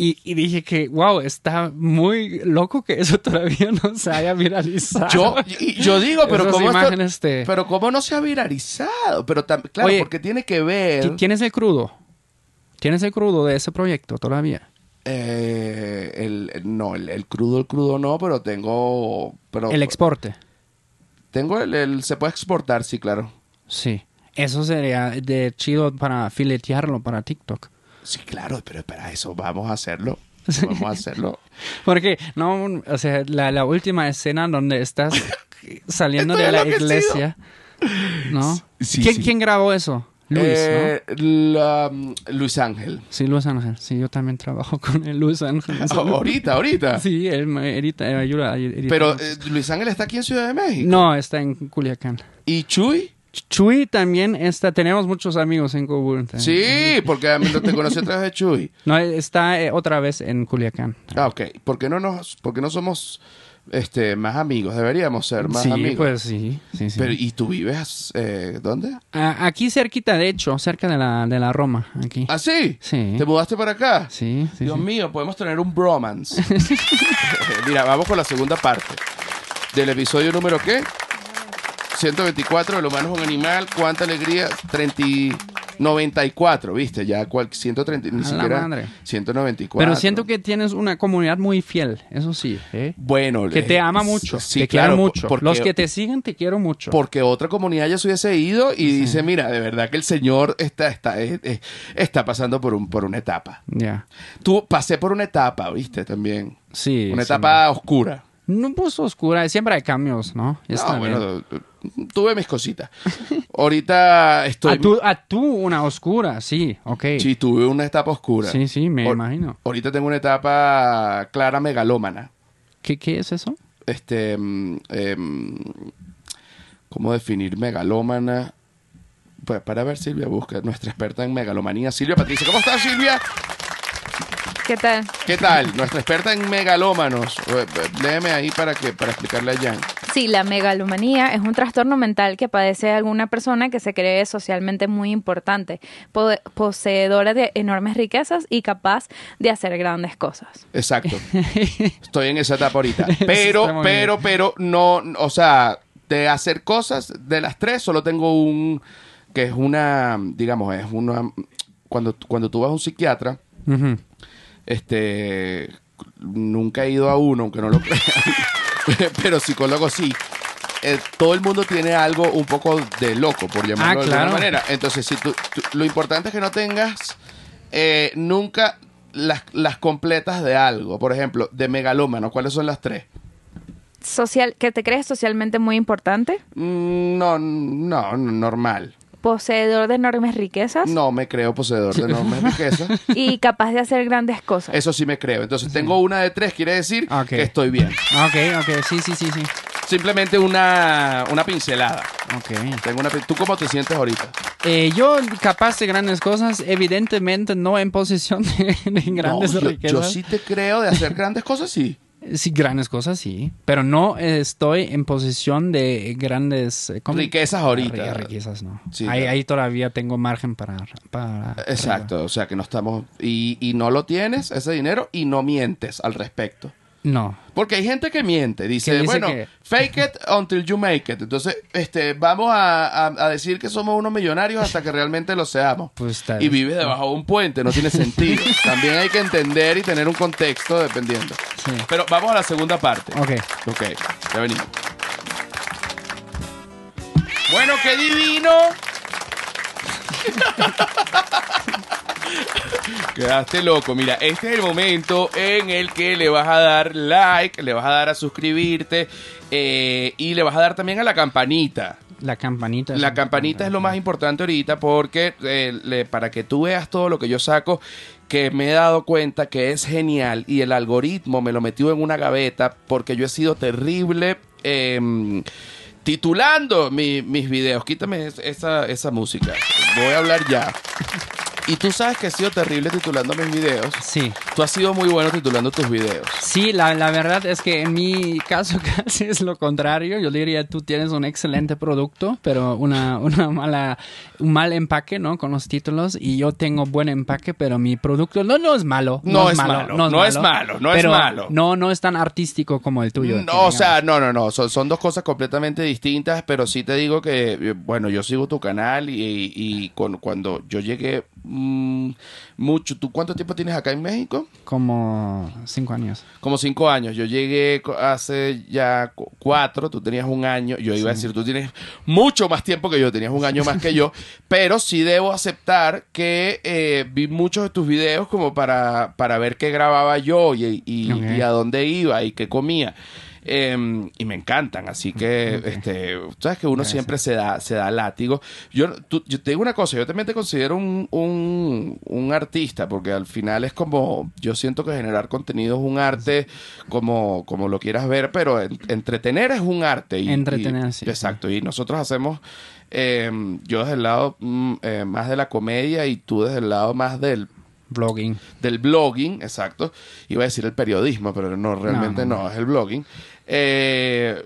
Y, y dije que, wow, está muy loco que eso todavía no se haya viralizado.
Yo, y- yo digo, pero
Esas
¿cómo, esto-
imágenes te-
pero cómo no se ha viralizado? Pero claro,
Oye,
porque tiene que ver...
Ti- ¿Tienes el crudo? ¿Tienes el crudo de ese proyecto todavía?
Eh, el, el- no, el, el crudo, el crudo no, pero tengo... Pero
El exporte.
Tengo el, el- Se puede exportar, sí, claro.
Sí. Eso sería de chido para filetearlo para TikTok.
Sí, claro, pero para eso vamos a hacerlo. Vamos a hacerlo.
Porque, no, o sea, la, la última escena donde estás saliendo de la iglesia, ¿no?
Sí,
¿Quién,
sí.
quién grabó eso? Luis,
Eh, la, mm, Luis Ángel.
¿no? Sí, Luis Ángel. Sí, yo también trabajo con el Luis Ángel.
Ah, ahorita, ahorita.
Sí, él me edita, eh, ayuda.
Pero eh, Luis Ángel está aquí en Ciudad de México.
No, está en Culiacán.
¿Y Chuy?
Chuy también está, tenemos muchos amigos en común. también.
Sí, porque a mí no te conocí a través de Chuy.
No, está eh, otra vez en Culiacán.
Ah, ok. ¿Por qué no, nos, por qué no somos este, más amigos? Deberíamos ser más
sí,
amigos.
pues sí, sí, sí.
Pero, ¿Y tú vives eh, dónde?
Aquí cerquita, de hecho, cerca de la, de la Roma, aquí.
¿Ah, sí?
Sí.
¿Te mudaste para acá?
Sí, sí,
Dios
sí.
mío, podemos tener un bromance. Mira, vamos con la segunda parte del episodio número ¿qué? 124, el humano es un animal, cuánta alegría, 30, y 94, viste, ya cual, 130, ni siquiera
madre.
194.
Pero siento que tienes una comunidad muy fiel, eso sí, ¿eh?
bueno,
Que
eh,
te ama mucho,
sí,
te
claro,
mucho.
porque-
Los que te siguen te quiero mucho.
porque otra comunidad ya se hubiese ido y dice, mira, de verdad que el Señor está, está, eh, eh, está pasando por, un, por una etapa.
Ya.
Tú pasé por una etapa, viste, también.
Sí.
Una
sí.
etapa oscura.
No, pues oscura, siempre hay cambios, ¿no? Está
No,
bien.
bueno, tuve mis cositas. Ahorita estoy...
a, tú, a tú una oscura, sí, ok.
Sí, tuve una etapa oscura.
Sí, sí, me
Ahor-
imagino.
Ahorita tengo una etapa clara megalómana.
¿Qué, ¿Qué es eso?
Este... em, ¿Cómo definir megalómana? Pues para ver, Silvia busca, nuestra experta en megalomanía. Silvia Patricia, ¿cómo estás, Silvia?
¿Qué tal?
¿Qué tal? Nuestra experta en megalómanos. Eh, eh, Léeme ahí para que para explicarle a Jan.
Sí, la megalomanía es un trastorno mental que padece alguna persona que se cree socialmente muy importante, po- poseedora de enormes riquezas y capaz de hacer grandes cosas.
Exacto. Estoy en esa etapa ahorita. Pero, pero, pero, no, o sea, de hacer cosas, de las tres, solo tengo un, que es una, digamos, es una, cuando, cuando tú vas a un psiquiatra,
Ujú.
Este, nunca he ido a uno, aunque no lo crean, pero psicólogo sí. Eh, todo el mundo tiene algo un poco de loco, por llamarlo
Ah,
de alguna manera. Entonces, si tú, tú- lo importante es que no tengas eh, nunca las, las completas de algo. Por ejemplo, de megalómano, ¿cuáles son las tres?
Social, ¿Que te crees socialmente muy importante?
Mm, No, no, normal.
Poseedor de enormes riquezas
No me creo poseedor de enormes riquezas.
y capaz de hacer grandes cosas.
Eso sí me creo. Entonces, tengo una de tres, quiere decir
Ok.
que estoy bien.
Ok, ok, sí, sí, sí, sí.
Simplemente una, una pincelada.
Ok.
Tengo una, ¿Tú cómo te sientes ahorita?
Eh, yo capaz de grandes cosas, evidentemente no en posición de, de grandes
No, yo,
riquezas.
yo sí te creo de hacer grandes cosas, sí.
Sí, grandes cosas, sí. Pero no estoy en posición de grandes... eh, ¿cómo?
Riquezas ahorita.
Ri- Riquezas, no.
Sí,
ahí,
claro.
ahí todavía tengo margen para... para
Exacto, o sea que no estamos... Y, y no lo tienes, ese dinero, y no mientes al respecto.
No.
Porque hay gente que miente, dice, bueno,
que-
fake it until you make it. Entonces, este, vamos a, a- a decir que somos unos millonarios hasta que realmente lo seamos.
Pues tal
Y vive debajo de un puente, no tiene sentido. También hay que entender y tener un contexto dependiendo.
Sí.
Pero vamos a la segunda parte.
Ok.
Ok, ya venimos. Bueno, qué divino. Quedaste loco. Mira, este es el momento en el que le vas a dar like, le vas a dar a suscribirte eh, y le vas a dar también a la campanita.
La campanita.
La campanita es lo más importante ahorita porque eh, le- para que tú veas todo lo que yo saco, que me he dado cuenta que es genial y el algoritmo me lo metió en una gaveta porque yo he sido terrible em, titulando mi- mis videos. Quítame es- esa, esa música. Voy a hablar ya. Y tú sabes que he sido terrible titulando mis videos.
Sí.
Tú has sido muy bueno titulando tus videos.
Sí, la, la verdad es que en mi caso casi es lo contrario. Yo diría tú tienes un excelente producto, pero una, una mala, un mal empaque, ¿no? Con los títulos. Y yo tengo buen empaque, pero mi producto no, no es malo.
No es malo, no es malo, no es
pero
malo.
No, no es tan artístico como el tuyo.
No, o sea, no, no, no. Son, son dos cosas completamente distintas, pero sí te digo que, eh, bueno, yo sigo tu canal y, y con- cuando yo llegué, mm, mucho. ¿Tú cuánto tiempo tienes acá en México?
Como cinco años.
Como cinco años. Yo llegué hace ya cu- cuatro, tú tenías un año. Yo iba a decir, tú tienes mucho más tiempo que yo, tenías un año más que yo. Pero sí debo aceptar que eh, vi muchos de tus videos como para, para ver qué grababa yo y, y a dónde iba y qué comía. Eh, y me encantan, así que, este, sabes que uno
Gracias.
siempre se da, se da látigo. Yo, tú- yo te digo una cosa, yo también te considero un, un, un artista, porque al final es como, yo siento que generar contenido es un arte, como, como lo quieras ver, pero en- entretener es un arte. Y,
Entretener,
y-
sí,
Exacto, y nosotros hacemos, eh, yo desde el lado mm, eh, más de la comedia y tú desde el lado más del
Blogging.
del blogging, exacto. Iba a decir el periodismo, pero no, realmente
No,
no,
no,
es el blogging. Eh,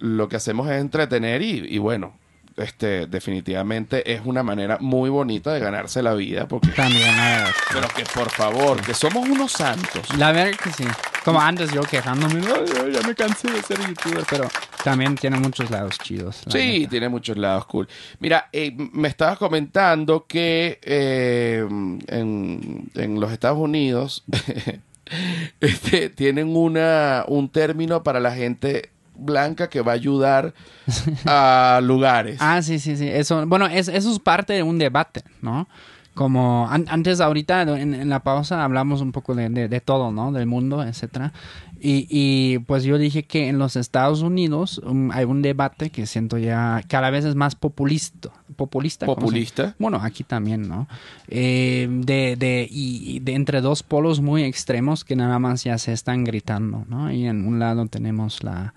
lo que hacemos es entretener y, y bueno, este, definitivamente es una manera muy bonita de ganarse la vida, porque,
También, verdad.
pero que por favor, que somos unos santos.
La verdad que sí. Como antes yo quejándome, "Ay, ay, ya me cansé de ser youtuber, pero también tiene muchos lados chidos. la
Sí,
neta.
tiene muchos lados cool. Mira, eh, me estabas comentando que eh, en, en los Estados Unidos este, tienen una, un término para la gente blanca que va a ayudar a lugares.
Ah, sí, sí, sí. Eso, bueno, es, eso es parte de un debate, ¿no? Como an- antes, ahorita en, en la pausa hablamos un poco de, de- de todo, ¿no? Del mundo, etcétera. Y, y pues yo dije que en los Estados Unidos um, hay un debate que siento ya cada vez es más populista. Populista. ¿cómo se-
Populista.
Bueno, aquí también, ¿no? Eh, de, de, y de entre dos polos muy extremos que nada más ya se están gritando, ¿no? Y en un lado tenemos la,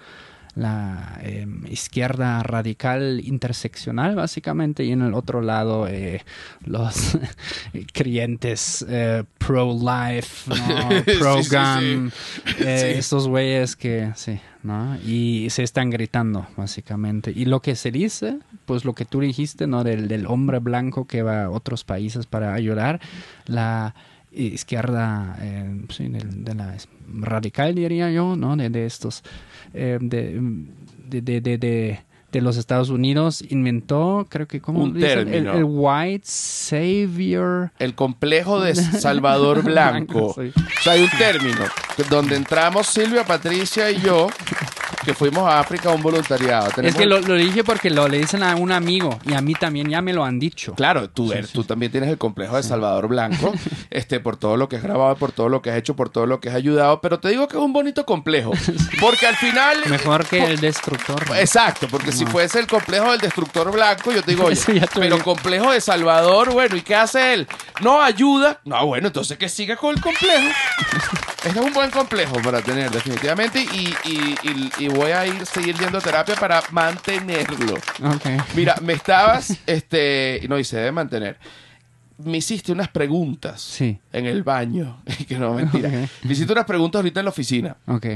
la eh, izquierda radical interseccional, básicamente, y en el otro lado eh, los creyentes eh, pro-life, ¿no?
Sí, sí,
pro-gun,
Sí.
estos güeyes que, sí, ¿no? Y se están gritando, básicamente. Y lo que se dice, pues lo que tú dijiste, ¿no? Del, del hombre blanco que va a otros países para ayudar, la izquierda, eh, sí, del- de, la radical, diría yo, ¿no? De, de estos, eh, de, de, de, de, de- los Estados Unidos, inventó, creo que, ¿cómo
Un?
El,
término.
el white savior.
El complejo de Salvador Blanco.
Sí.
O sea, hay un término donde entramos Silvia, Patricia y yo, que fuimos a África a un voluntariado.
Es que lo, lo dije porque lo le dicen a un amigo y a mí también ya me lo han dicho.
Claro, tú, eres- tú también tienes el complejo de Salvador Blanco, este, por todo lo que has grabado, por todo lo que has hecho, por todo lo que has ayudado, pero te digo que es un bonito complejo, porque al final...
Mejor que
por-
el destructor. ¿no?
Exacto, porque si. Fuese el complejo del destructor blanco, yo te digo, oye, pero complejo de Salvador, bueno, ¿y qué hace él? No ayuda. No, bueno, entonces que siga con el complejo. Este es un buen complejo para tener, definitivamente, y, y- y- y voy a ir seguir yendo a terapia para mantenerlo.
Ok.
Mira, me estabas, este, no, y se debe mantener. Me hiciste unas preguntas
Sí.
en el baño, que no, mentira.
Ok.
Me hiciste unas preguntas ahorita en la oficina
Ok.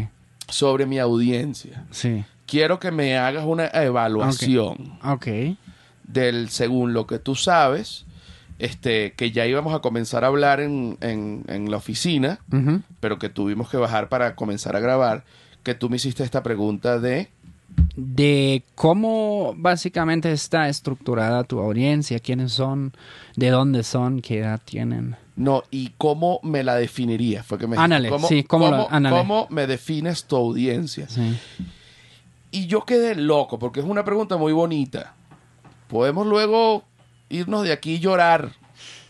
sobre mi audiencia.
Sí.
Quiero que me hagas una evaluación
Ok.
del, según lo que tú sabes, este, que ya íbamos a comenzar a hablar en, en- en la oficina, pero que tuvimos que bajar para comenzar a grabar, que tú me hiciste esta pregunta de...
De cómo básicamente está estructurada tu audiencia, quiénes son, de dónde son, qué edad tienen.
No, y cómo me la definirías. Fue que me
Ándale,
¿cómo,
sí, cómo
cómo- cómo me defines tu audiencia?
Sí.
Y yo quedé loco, porque es una pregunta muy bonita. Podemos luego irnos de aquí y llorar,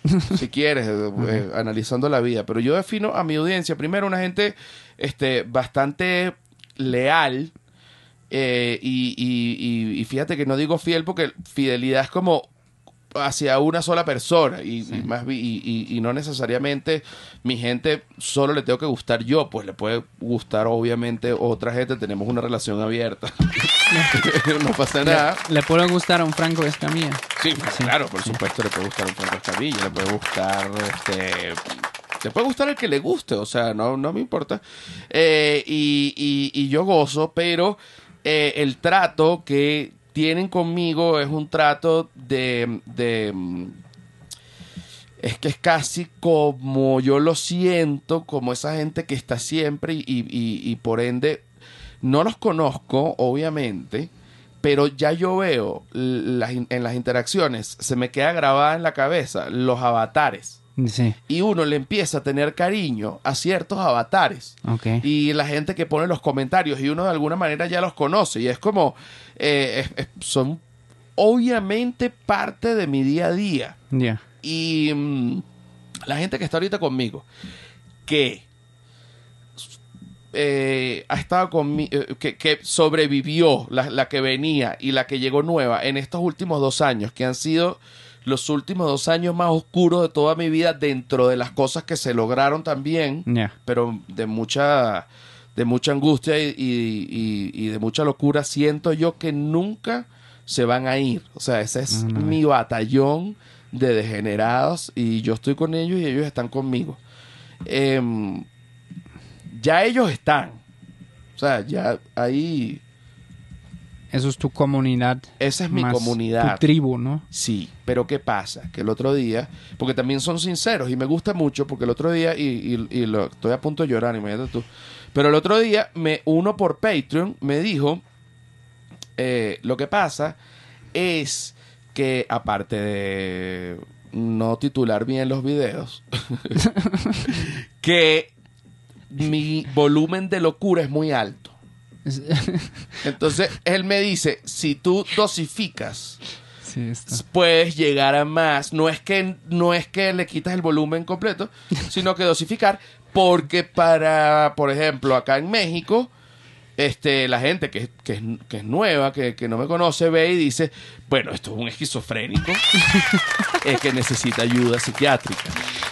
si quieres, eh, eh, analizando la vida. Pero yo defino a mi audiencia, primero, una gente este, bastante leal. eh, y, y- y- y fíjate que no digo fiel porque fidelidad es como hacia una sola persona y, y más y, y- y no necesariamente mi gente solo le tengo que gustar yo pues le puede gustar obviamente otra gente tenemos una relación abierta. No pasa nada.
Le, le puede gustar a un Franco Escamilla.
sí, claro por supuesto le puede gustar un Franco Escamilla le puede gustar este le puede gustar el que le guste o sea no, no me importa. Eh, y, y- y yo gozo pero eh, el trato que tienen conmigo es un trato de, de mm, es que es casi como yo lo siento, como esa gente que está siempre y, y- y por ende no los conozco, obviamente, pero ya yo veo las en las interacciones, se me queda grabada en la cabeza los avatares.
Sí,
Y uno le empieza a tener cariño a ciertos avatares. Y la gente que pone los comentarios y uno de alguna manera ya los conoce. Y es como, eh, es- es- son obviamente parte de mi día a día.
Ya.
Y mm, la gente que está ahorita conmigo, que eh, ha estado conmigo, que, que sobrevivió, la, la que venía y la que llegó nueva en estos últimos dos años, que han sido los últimos dos años más oscuros de toda mi vida dentro de las cosas que se lograron también, pero de mucha de mucha angustia y, y- y- y de mucha locura siento yo que nunca se van a ir. O sea ese es
No, no,
mi batallón de degenerados y yo estoy con ellos y ellos están conmigo. Em, ya ellos están. O sea ya ahí
Eso es tu comunidad.
esa es mi
más
comunidad
Tu tribu, ¿no?
Sí, pero ¿qué pasa? Que el otro día, porque también son sinceros y me gusta mucho, porque el otro día, y, y- y lo, estoy a punto de llorar, imagínate tú, pero el otro día me, uno por Patreon me dijo, eh, lo que pasa es que aparte de no titular bien los videos, que mi volumen de locura es muy alto.
Es-
Entonces él me dice, si tú dosificas
sí, está.
puedes llegar a más. No es que no es que le quitas el volumen completo, sino que dosificar porque para, por ejemplo, acá en México, este, la gente que, que es, que es nueva, que, que no me conoce, ve y dice, bueno, esto es un esquizofrénico, es que necesita ayuda psiquiátrica,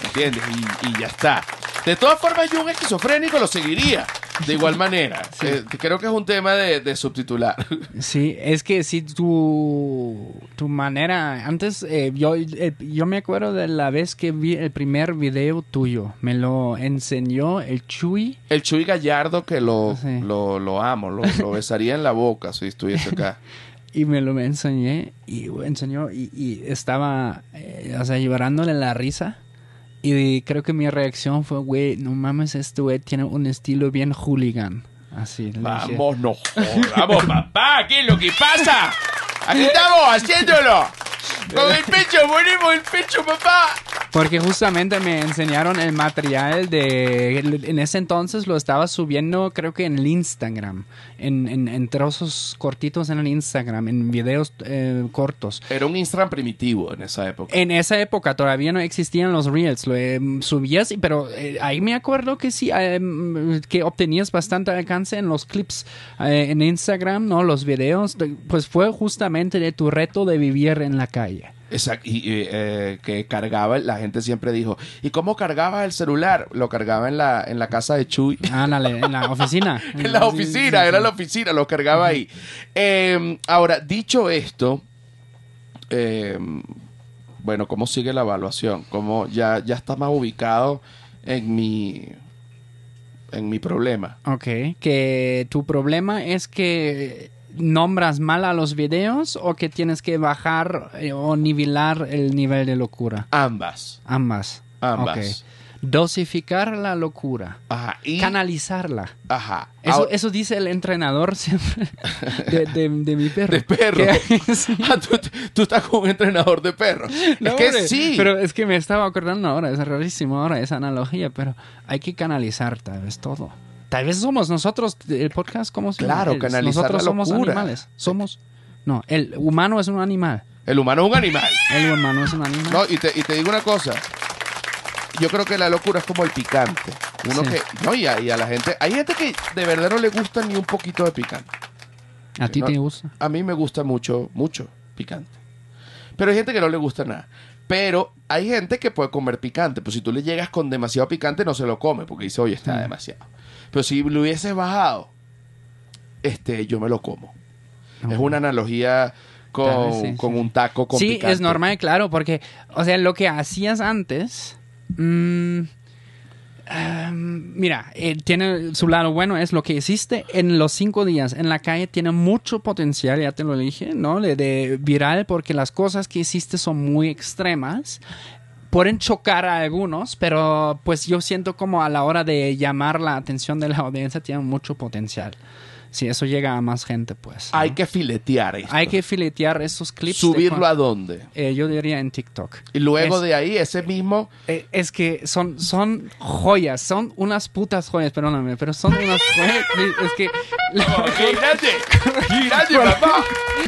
¿entiendes? Y, y ya está. De todas formas, yo un esquizofrénico lo seguiría, de igual manera. Eh, creo que es un tema de, de subtitular.
Sí, es que si tu, tu manera, antes eh, yo, eh, yo me acuerdo de la vez que vi el primer video tuyo, me lo enseñó el Chuy.
El Chuy Gallardo que lo,
Sí.
lo, lo amo, lo, lo besaría en la boca si estuviese acá.
Y me lo enseñé y enseñó y, y estaba, o sea, llorándole la risa. Y creo que mi reacción fue, güey, no mames, este güey tiene un estilo bien hooligan. Así.
Vamos, no jodamos, papá, ¿qué es lo que pasa? Aquí estamos haciéndolo. Con el pecho, ponemos el pecho, papá.
Porque justamente me enseñaron el material de... En ese entonces lo estaba subiendo creo que en el Instagram. En, en, en trozos cortitos en el Instagram. En videos eh, cortos.
Era un Instagram primitivo en esa época.
En esa época todavía no existían los reels, lo eh, subías, y- pero eh, ahí me acuerdo que sí, eh, que obtenías bastante alcance en los clips eh, en Instagram, ¿no? Los videos, de- pues fue justamente de tu reto de vivir en la calle.
Exacto. Y, eh, que cargaba, la gente siempre dijo, ¿y cómo cargaba el celular? Lo cargaba en la, en la casa de Chuy.
Ándale, en la oficina.
en la oficina, era la oficina, lo cargaba ahí. Eh, ahora, dicho esto, eh, bueno, ¿cómo sigue la evaluación? ¿Cómo ya, ya está más ubicado en mi, en mi problema?
Ok, que tu problema es que nombras mal a los videos o que tienes que bajar eh, o nivelar el nivel de locura.
Ambas.
Ambas.
Ambas.
Dosificar la locura.
Ajá. Y,
Canalizarla.
ajá.
Eso,
Ahora-
eso dice el entrenador siempre de, de- de mi perro.
de perro.
Sí.
Ah, tú, tú estás con un entrenador de perros.
No,
es que
hombre,
sí.
Pero es que me estaba acordando ahora, es rarísimo ahora esa analogía, pero hay que canalizar tal vez todo. Tal vez somos nosotros, el podcast, como si
Claro, canalizar
Nosotros
la
somos
locura.
animales. Somos. No, el humano es un animal.
El humano es un animal.
El humano es un animal.
No, y te, y te digo una cosa. Yo creo que la locura es como el picante. Uno
Sí.
que. No, y a, y a la gente. Hay gente que de verdad no le gusta ni un poquito de picante.
¿A ti
no.
te gusta?
A mí me gusta mucho, mucho picante. Pero hay gente que no le gusta nada. Pero hay gente que puede comer picante. Pues si tú le llegas con demasiado picante, no se lo come. Porque dice, oye, está demasiado. Pero si lo hubieses bajado, este, yo me lo como. Es una analogía con,
sí,
con
sí,
un taco con
sí,
picante.
es normal, claro, porque, o sea, lo que hacías antes, mm, em, mira, eh, tiene su lado bueno, es lo que hiciste en los cinco días en la calle, tiene mucho potencial, ya te lo dije, ¿no? De, de viral, porque las cosas que hiciste son muy extremas. Pueden chocar a algunos, pero pues yo siento como a la hora de llamar la atención de la audiencia tiene mucho potencial. Sí, eso llega a más gente, pues.
Hay
¿no?
que filetear esto.
Hay que filetear esos clips.
¿Subirlo a dónde?
Eh, yo diría en TikTok.
Y luego
Es-
de ahí, ese mismo...
Eh, es que son, son joyas, son unas putas joyas, perdóname, pero son unas joyas. Es que
¡Gírate! ¡Gírate, papá!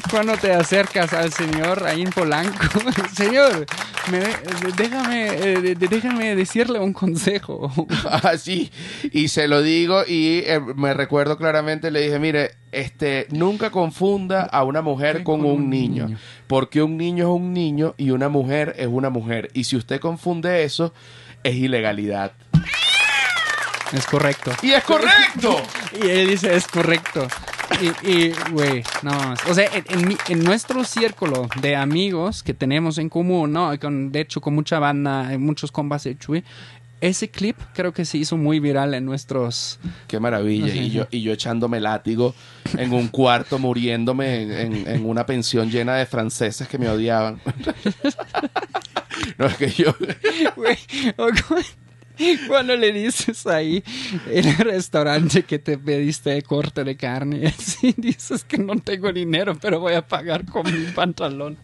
cuando te acercas al señor ahí en Polanco, señor, me de- déjame, eh, déjame decirle un consejo.
Así. Y se lo digo y eh, me recuerdo claramente, le dije, mire, este, nunca confunda a una mujer con, un niño,
niño.
Porque un niño es un niño y una mujer es una mujer. Y si usted confunde eso, es ilegalidad.
Es correcto.
¡Y es correcto!
Y él dice, es correcto. Y, güey, no, o sea, en, en mi- en nuestro círculo de amigos que tenemos en común, ¿no? Con, de hecho, con mucha banda, muchos compas de Chuy, ese clip creo que se hizo muy viral en nuestros...
Qué maravilla. Y yo, y yo echándome látigo en un cuarto, muriéndome en, en- en una pensión llena de franceses que me odiaban. no, es que yo...
Cuando le dices ahí en el restaurante que te pediste de corte de carne, así dices que no tengo dinero, pero voy a pagar con mi pantalón.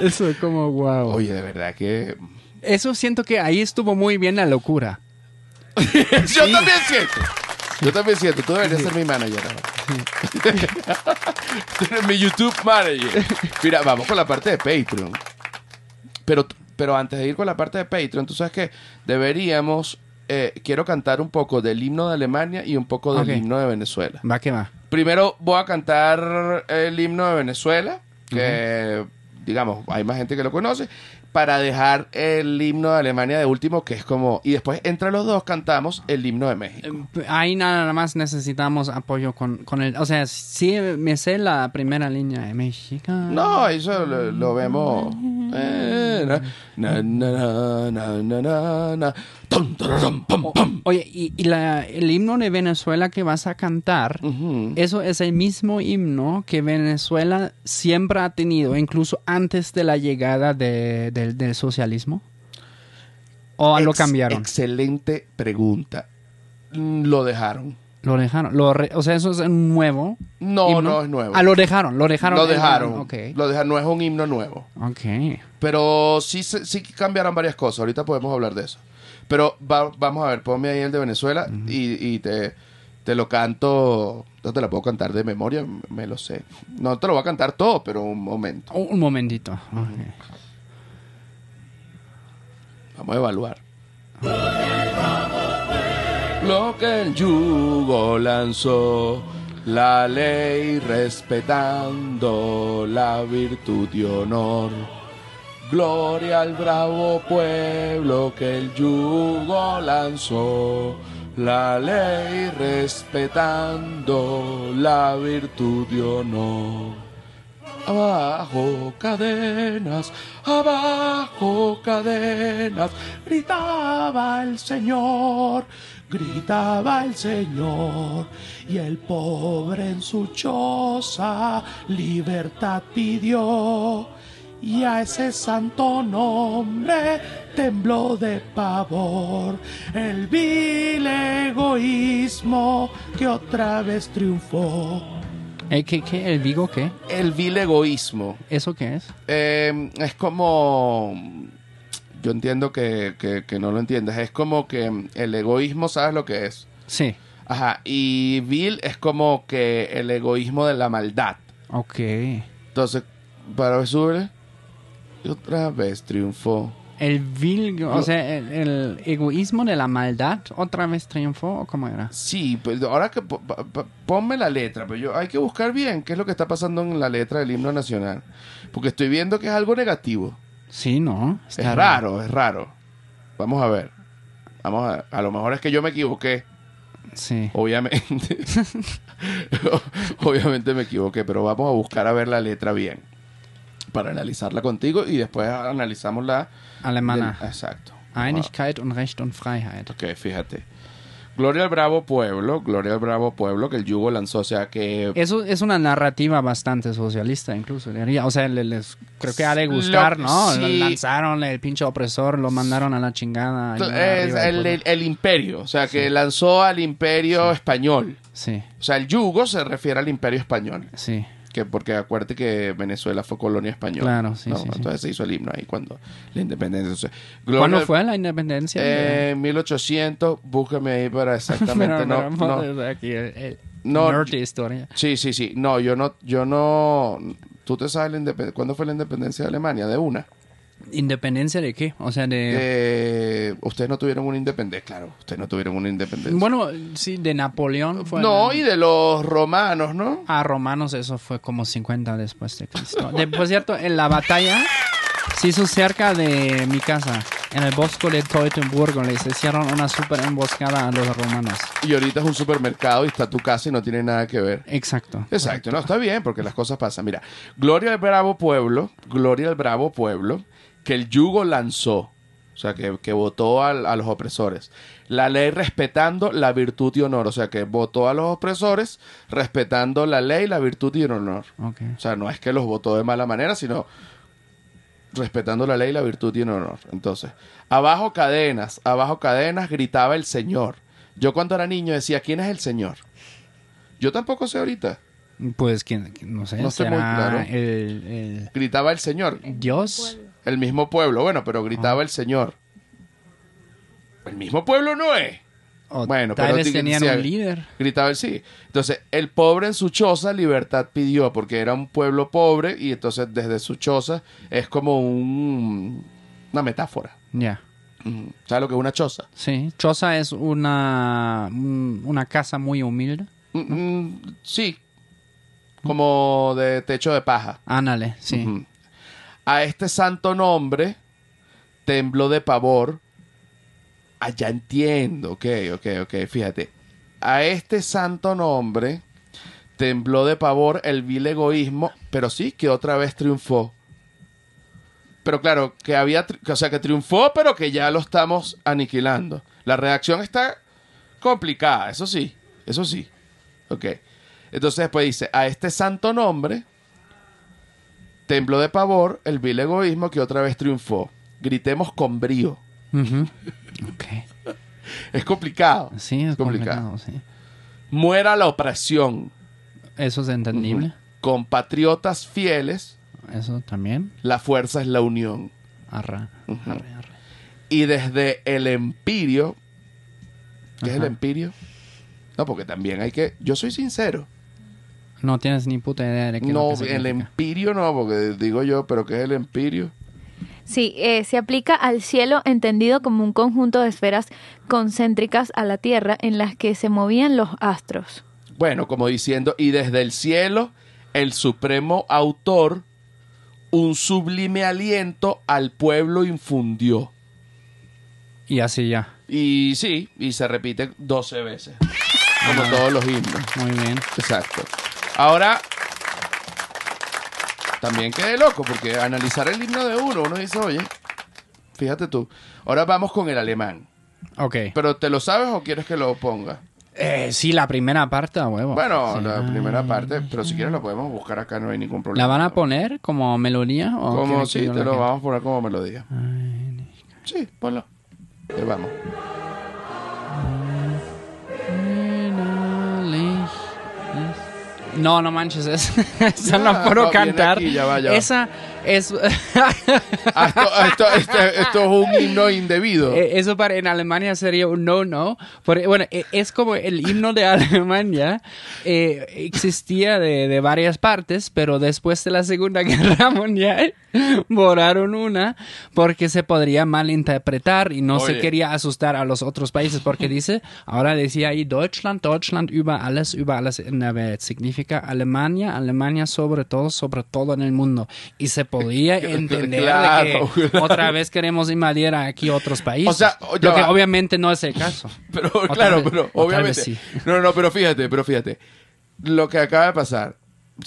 Eso es como wow.
Oye, de verdad que...
Eso siento que ahí estuvo muy bien la locura.
Yo también siento. Yo también siento. Tú deberías ser mi manager ahora. Tú eres mi YouTube manager. Mira, vamos con la parte de Patreon. Pero, pero antes de ir con la parte de Patreon, tú sabes que deberíamos... eh, quiero cantar un poco del himno de Alemania y un poco del
Ok.
himno de Venezuela.
Va que va.
Primero voy a cantar el himno de Venezuela, que digamos, hay más gente que lo conoce, para dejar el himno de Alemania de último, que es como... Y después entre los dos cantamos el himno de México.
Ahí nada más necesitamos apoyo con, con el... O sea, sí me sé la primera línea de México.
No, eso lo, lo vemos... Eh, na, na, na, pam, pam.
Oye, y, y la- el himno de Venezuela que vas a cantar, eso es el mismo himno que Venezuela siempre ha tenido, incluso antes de la llegada de- del- del socialismo. ¿O lo cambiaron?
Excelente pregunta. Lo dejaron.
Lo dejaron. Lo re- o sea, eso es nuevo.
No,
himno.
no es nuevo.
Ah, lo dejaron, lo dejaron.
Lo dejaron.
Ok.
Lo dejaron. No es un himno nuevo.
Ok.
Pero sí, sí cambiaron varias cosas. Ahorita podemos hablar de eso. Pero va- vamos a ver, ponme ahí el de Venezuela y, y te, te lo canto. No te lo puedo cantar de memoria, me lo sé. No te lo voy a cantar todo, pero un momento.
Un, momentito.
Vamos a evaluar. Lo que el yugo lanzó, la ley respetando la virtud y honor. Gloria al bravo pueblo que el yugo lanzó, la ley respetando la virtud y honor. Abajo cadenas, abajo cadenas, gritaba el Señor, gritaba el Señor, y el pobre en su choza libertad pidió, y a ese santo nombre tembló de pavor el vil egoísmo que otra vez triunfó.
Eh, ¿qué, qué? ¿El Vigo qué?
El vil egoísmo.
¿Eso qué es?
Eh, es como. Yo entiendo que, que- que no lo entiendes. Es como que el egoísmo, ¿sabes lo que es?
Sí.
Ajá. Y vil es como que el egoísmo de la maldad.
Ok.
Entonces, para ver. Y otra vez triunfó.
El vil, o sea, el, el egoísmo de la maldad otra vez triunfó, ¿o cómo era?
Sí, pues ahora que po- ponme la letra, pero yo hay que buscar bien qué es lo que está pasando en la letra del himno nacional. Porque estoy viendo que es algo negativo.
Sí, ¿no?
Es raro, es raro. Vamos a ver. Vamos a A lo mejor es que yo me equivoqué.
Sí.
Obviamente. Obviamente me equivoqué, pero vamos a buscar a ver la letra bien. Para analizarla contigo y después analizamos la...
Alemana.
del- exacto.
Einigkeit und Recht und Freiheit.
Ok, fíjate. Gloria al bravo pueblo, gloria al bravo pueblo que el yugo lanzó, o sea que...
Eso es una narrativa bastante socialista, incluso. diría. O sea, le- les, creo que ha de
Lo-
gustar, ¿no?
sí.
Lo lanzaron el pinche opresor, lo mandaron a la chingada.
Es el, el- el imperio, o sea que lanzó al imperio español.
Sí,
O sea, el yugo se refiere al imperio español.
sí.
Que porque acuérdate que Venezuela fue colonia española.
Claro, sí,
¿no?
sí, sí.
Entonces se hizo el himno ahí cuando la independencia. Entonces, Gloria
¿Cuándo fue la independencia?
Eh, 1800, búscame ahí para exactamente. No,
pero,
no.
aquí, el- el
No,
norte historia.
Sí, sí, sí. No, yo no, yo no. ¿Tú te sabes la independencia? ¿Cuándo fue la independencia de Alemania? De una.
¿Independencia de qué? O sea, de...
Eh, ustedes no tuvieron una independencia, claro. Ustedes no tuvieron una independencia.
Bueno, sí, de Napoleón fue...
no,
la-
y de los romanos, ¿no?
A romanos eso fue como 50 después de Cristo. De- por cierto, en la batalla se hizo cerca de mi casa, en el bosque de Teutoburgo. Les hicieron una super emboscada a los romanos.
Y ahorita es un supermercado y está tu casa y no tiene nada que ver.
Exacto.
Exacto, no, está bien porque las cosas pasan. Mira, gloria al bravo pueblo, gloria al bravo pueblo, que el yugo lanzó, o sea, que, que votó al- a los opresores. La ley respetando la virtud y honor, o sea, que votó a los opresores respetando la ley, la virtud y el honor. O sea, no es que los votó de mala manera, sino respetando la ley, la virtud y el honor. Entonces, abajo cadenas, abajo cadenas, gritaba el Señor. Yo cuando era niño decía, ¿quién es el Señor? Yo tampoco sé ahorita.
Pues, ¿quién- no sé,
No
será
muy claro.
el, el
Gritaba el Señor.
Dios.
El mismo pueblo, bueno, pero gritaba el Señor. El mismo pueblo no es.
O
Bueno,
tal
pero
vez tenían un líder.
Gritaba el sí. Entonces, el pobre en su choza libertad pidió, porque era un pueblo pobre y entonces desde su choza es como un, una metáfora.
Ya.
Ujú. ¿Sabes lo que es una choza?
Sí. Choza es una, un- una casa muy humilde.
Mm, mm, sí, como de techo de paja.
Ándale, sí.
A este santo nombre tembló de pavor. Ah, ya entiendo. Ok, ok, ok. Fíjate. A este santo nombre tembló de pavor el vil egoísmo, pero sí que otra vez triunfó. Pero claro, que había, o sea, que triunfó, pero que ya lo estamos aniquilando. La reacción está complicada, eso sí, eso sí. Ok. Entonces después dice, a este santo nombre tembló de pavor el vil egoísmo que otra vez triunfó. Gritemos con brío.
Ujú. Ok.
Es complicado.
Sí, es
complicado.
complicado, sí.
Muera la opresión.
Eso es entendible.
Compatriotas fieles,
Eso también.
la fuerza es la unión.
Arra,
Ujú.
arre, arre.
Y desde el empirio, ¿qué es el empirio? No, porque también hay que, yo soy sincero.
No tienes ni puta idea de qué es lo
No,
que
el
significa.
empirio no, porque digo yo, pero ¿qué es el empirio?
Sí, eh, se aplica al cielo entendido como un conjunto de esferas concéntricas a la Tierra en las que se movían los astros.
Bueno, como diciendo, y desde el cielo, el supremo autor, un sublime aliento al pueblo infundió.
Y así ya.
Y sí, y se repite 12 veces, como todos los himnos.
Muy bien.
Exacto. Ahora, también quedé loco, porque analizar el himno de uno, uno dice, oye, fíjate tú. Ahora vamos con el alemán.
Ok.
¿Pero te lo sabes o quieres que lo ponga?
Eh, sí, la primera parte, huevo.
Bueno,
Sí.
la primera parte, pero si quieres lo podemos buscar acá, no hay ningún problema.
¿La van a poner como melodía? O
Como sí, te
la
lo vamos a poner como melodía. Sí, ponlo. Ahí vamos.
No, no manches, es- esa no puedo cantar.
aquí, ya va, ya va.
Esa es
Ah, esto, esto- este- esto es un himno indebido.
Eh, Eso para en Alemania sería un no-no. Porque, Bueno, eh, es como el himno de Alemania eh, existía de, de varias partes, pero después de la Segunda Guerra Mundial borraron una porque se podría malinterpretar y no se
Oye.
quería asustar a los otros países porque dice, ahora decía ahí Deutschland, Deutschland über alles, über alles in der Welt. Significa Alemania, Alemania sobre todo, sobre todo en el mundo. Y se podía entender
Claro,
de que
claro.
otra vez queremos invadir aquí otros países.
O sea,
lo que
va.
obviamente no es el caso.
Pero claro,
vez-
pero obviamente.
sí.
No, no, pero fíjate, pero fíjate. Lo que acaba de pasar.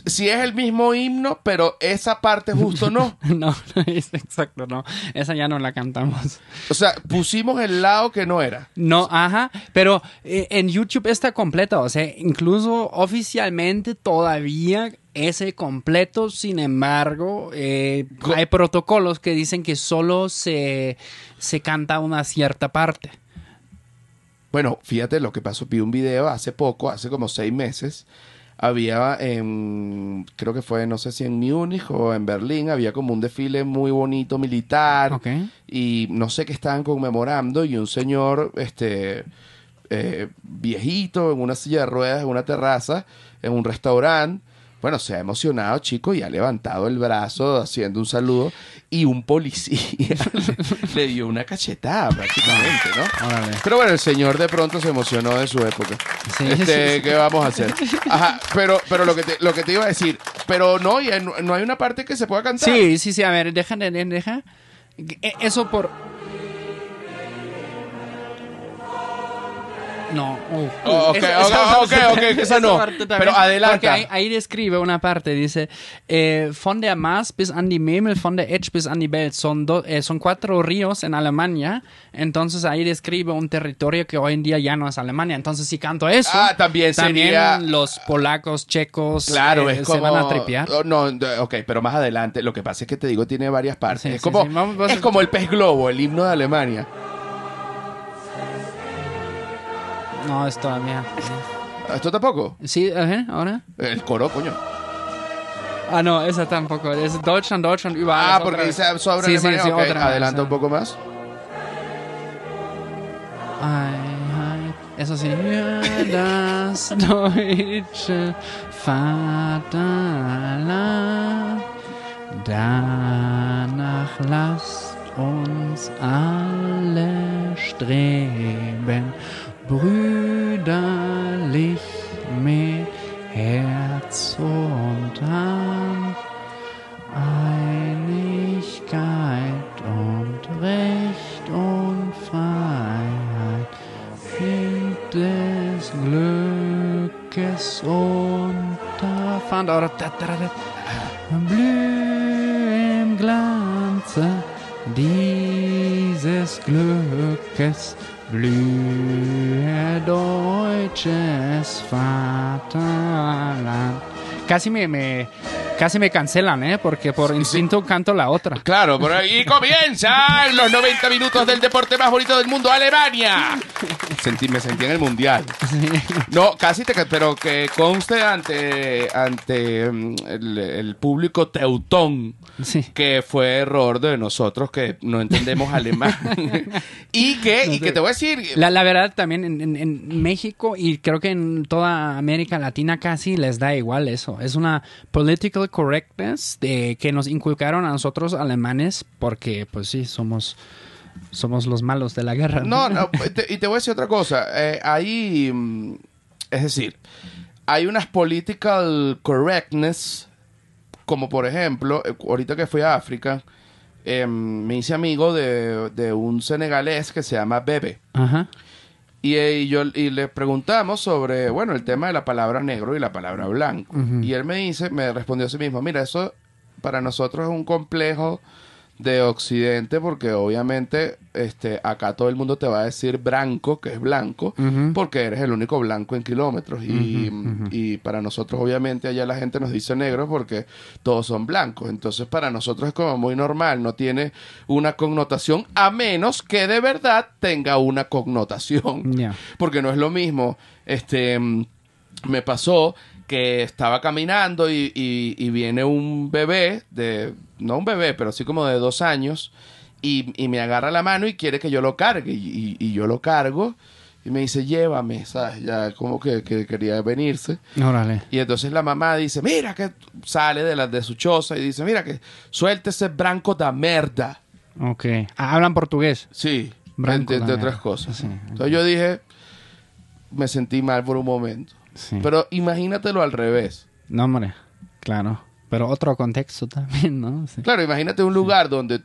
Si es el mismo himno, pero esa parte justo no.
No, no es exacto, no. Esa ya no la cantamos.
O sea, pusimos el lado que no era.
No, ajá, pero eh, en YouTube está completo, o sea, incluso oficialmente todavía ese completo, sin embargo, eh, hay protocolos que dicen que solo se, se canta una cierta parte.
Bueno, fíjate lo que pasó. Vi un video hace poco, hace como seis meses. Había en, creo que fue, no sé si en Múnich o en Berlín, había como un desfile muy bonito militar.
Ok.
Y no sé qué estaban conmemorando. Y un señor, este, eh, viejito, en una silla de ruedas, en una terraza, en un restaurante. Bueno, se ha emocionado, chico, y ha levantado el brazo haciendo un saludo. Y un policía le, le dio una cachetada prácticamente, ¿no?
Órale.
Pero bueno, el señor de pronto se emocionó de su época.
Sí,
este,
sí,
¿qué vamos a hacer? Ajá, pero, pero lo que te, lo que te iba a decir, pero no, y no, hay una parte que se pueda cantar.
Sí, sí, sí, a ver, deja, de- de- deja. Eh, Eso por... No. uh,
Oh, ok,
esa-
ok,
esa
ok,
parte-
ok, esa no.
también,
Pero adelanta.
Porque ahí, ahí describe una parte, dice, eh, von der Maas bis an die Memel, von der Etsch bis an die Welt. Son, do- eh, son cuatro ríos en Alemania. Entonces ahí describe un territorio que hoy en día ya no es Alemania. Entonces si canto eso,
Ah, también sería-
los polacos, checos,
Claro,
eh,
es como...
se van a tripear.
Oh, No, de- ok, pero más adelante. Lo que pasa es que te digo, tiene varias partes.
Sí,
es
sí,
como,
sí, vamos- vamos
es
a-
como el pez globo, el himno de Alemania.
No, es todavía.
¿Esto tampoco?
Sí, ajá, ahora.
El coro, coño.
Ah, no, esa tampoco. Es Deutschland, Deutschland, überall.
Ah, porque dice sobre
Sí, sí,
Alemania.
sí,
ok,
otra,
adelanta un poco más.
Eso sí. Das deutsche Vaterland. Danach lasst uns alle streben, brüderlich mit Herz und Hand. Einigkeit und Recht und Freiheit Kind des Glückes Unterpfand. Oder. Blüh im Glanze dieses Glückes, blühe deutsches Vaterland. Casi me, me, casi me cancelan, ¿eh? Porque por instinto canto la otra.
Claro, por ahí comienzan los 90 minutos del deporte más bonito del mundo, Alemania. Sentí, me sentí en el mundial. No, casi te, pero que conste ante, ante mm, el, el público teutón
Sí.
que fue error de nosotros que no entendemos alemán. y que, y que te voy a decir,
La, la verdad, también en, en- en México y creo que en toda América Latina casi les da igual eso. Es una political correctness de que nos inculcaron a nosotros alemanes porque, pues sí, somos, somos los malos de la guerra.
No, no, te- y te voy a decir otra cosa. Eh, hay, mm, es decir, hay unas political correctness, como por ejemplo, eh, ahorita que fui a África, eh, me hice amigo de, de un senegalés que se llama Bebe.
Ajá.
Y yo y le preguntamos sobre, bueno, el tema de la palabra negro y la palabra blanco. Y él me dice, me respondió a sí mismo, mira, eso para nosotros es un complejo de Occidente porque obviamente este acá todo el mundo te va a decir blanco, que es blanco, porque eres el único blanco en kilómetros. Y, y para nosotros obviamente allá la gente nos dice negro porque todos son blancos. Entonces para nosotros es como muy normal, no tiene una connotación a menos que de verdad tenga una connotación. Porque no es lo mismo. Este me pasó que estaba caminando y, y- y viene un bebé de, no un bebé, pero así como de dos años, y, y me agarra la mano y quiere que yo lo cargue. Y, y- y yo lo cargo y me dice, llévame, ¿sabes? Ya como que, que quería venirse.
Órale.
Y entonces la mamá dice, mira que sale de, la, de su choza y dice, mira que suelte ese branco da merda.
Ok. Ah, Hablan portugués.
Sí,
Branco
entre, otras cosas.
Sí,
Entonces yo dije, me sentí mal por un momento.
Sí.
Pero imagínatelo al revés.
No, hombre. Claro. Pero otro contexto también, ¿no? Sí.
Claro, imagínate un lugar donde,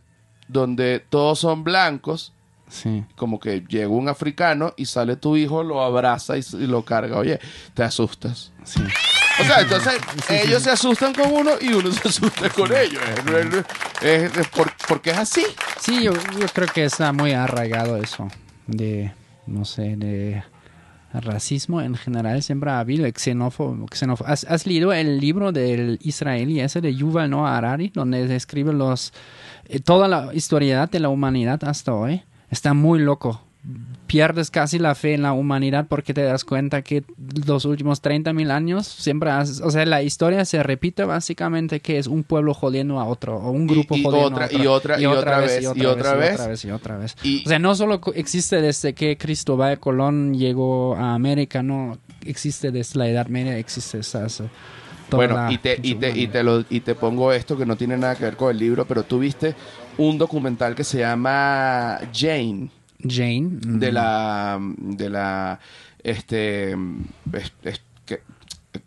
donde todos son blancos,
Sí.
como que llega un africano y sale tu hijo, lo abraza y, y lo carga. Oye, te asustas.
Sí.
O sea, entonces ellos se asustan con uno y uno se asusta con ellos. Es, es- es por- porque es así.
Sí, yo, yo creo que está muy arraigado eso de, no sé, de racismo en general. Siempre ha habido xenófobo. xenófobo. ¿Has, has leído el libro del israelí ese de Yuval Noah Harari, donde describe los, eh, toda la historiedad de la humanidad hasta hoy? Está muy loco. Pierdes casi la fe en la humanidad porque te das cuenta que los últimos 30 mil años siempre has, o sea, la historia se repite básicamente que es un pueblo jodiendo a otro o un grupo
y
jodiendo
otra-
a otro.
y otra- y otra vez, y otra vez.
y otra vez y otra vez.
Y-
o sea, no solo existe desde que Cristóbal Colón llegó a América, no existe desde la Edad Media, existe esa,
Bueno, y te, y, te, y, te lo, y te pongo esto que no tiene nada que ver con el libro, pero tú viste un documental que se llama Jane,
Jane mm,
de la, de la, este, es- es- que-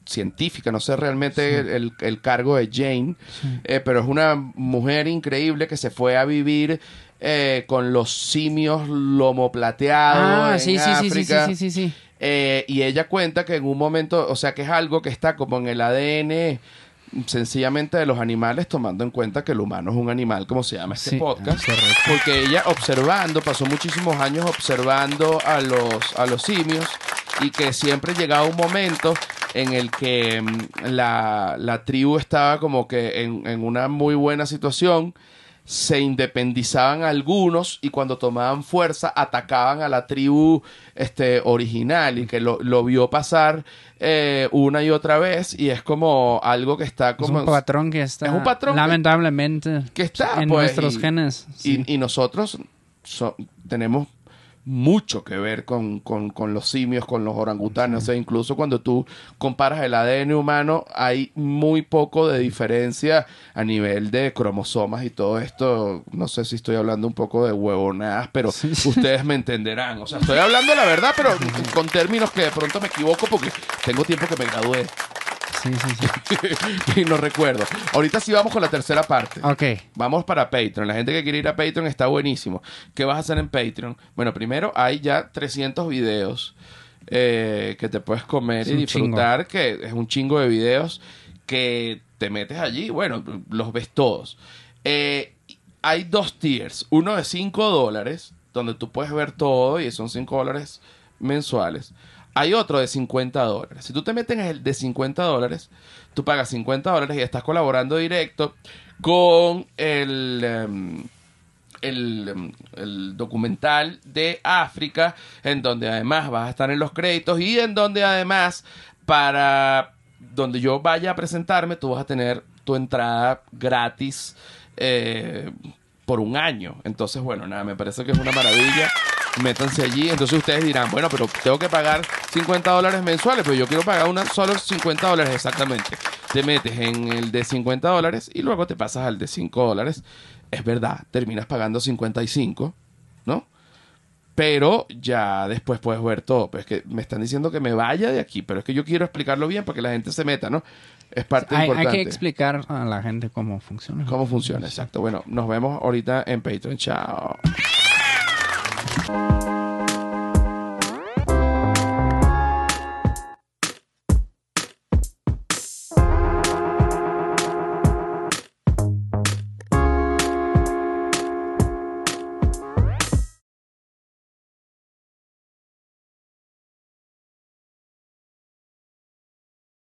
científica, no sé realmente el, el cargo de Jane, eh, pero es una mujer increíble que se fue a vivir eh, con los simios lomo plateado
Ah,
en
sí, sí, sí, sí, sí,
África.
sí, sí, sí.
Eh, y ella cuenta que en un momento, o sea, que es algo que está como en el ADN sencillamente de los animales, tomando en cuenta que el humano es un animal, como se llama este
Sí,
podcast. Porque ella observando, pasó muchísimos años observando a los, a los simios y que siempre llegaba un momento en el que mm, la, la tribu estaba como que en, en una muy buena situación se independizaban algunos y cuando tomaban fuerza atacaban a la tribu este original y que lo, lo vio pasar eh, una y otra vez y es como algo que está
Es
como
un patrón que está
es un patrón que-
lamentablemente
que está
en
pues,
nuestros
y-
genes. sí.
y, y nosotros so- tenemos mucho que ver con, con- con los simios, con los orangutanes. O sea, incluso cuando tú comparas el ADN humano, hay muy poco de diferencia a nivel de cromosomas y todo esto. No sé si estoy hablando un poco de huevonadas, pero ustedes me entenderán. O sea, estoy hablando la verdad, pero con términos que de pronto me equivoco porque tengo tiempo que me gradué
Sí, sí, sí.
y no recuerdo. Ahorita sí vamos con la tercera parte.
Ok.
Vamos para Patreon. La gente que quiere ir a Patreon está buenísimo. ¿Qué vas a hacer en Patreon? Bueno, primero hay ya 300 videos eh, que te puedes comer y disfrutar, que es un chingo de videos que te metes allí, bueno, los ves todos. Eh, hay dos tiers. Uno de 5 dólares, donde tú puedes ver todo y son 5 dólares mensuales. Hay otro de 50 dólares. Si tú te metes en el de 50 dólares, tú pagas 50 dólares y estás colaborando directo con el, el, em, el documental de África, en donde además vas a estar en los créditos y en donde además para donde yo vaya a presentarme, tú vas a tener tu entrada gratis eh, por un año. Entonces, bueno, nada, me parece que es una maravilla. Métanse allí. Entonces ustedes dirán, bueno, pero tengo que pagar 50 dólares mensuales, pero yo quiero pagar una, solo 50 dólares exactamente. Te metes en el de 50 dólares y luego te pasas al de 5 dólares. Es verdad, terminas pagando 55, ¿no? Pero ya después puedes ver todo. Pero es que me están diciendo que me vaya de aquí, pero es que yo quiero explicarlo bien para que la gente se meta, ¿no? Es parte
Hay, hay
importante.
que explicar a la gente cómo funciona.
¿Cómo funciona? Exacto. Bueno, nos vemos ahorita en Patreon. Chao. Música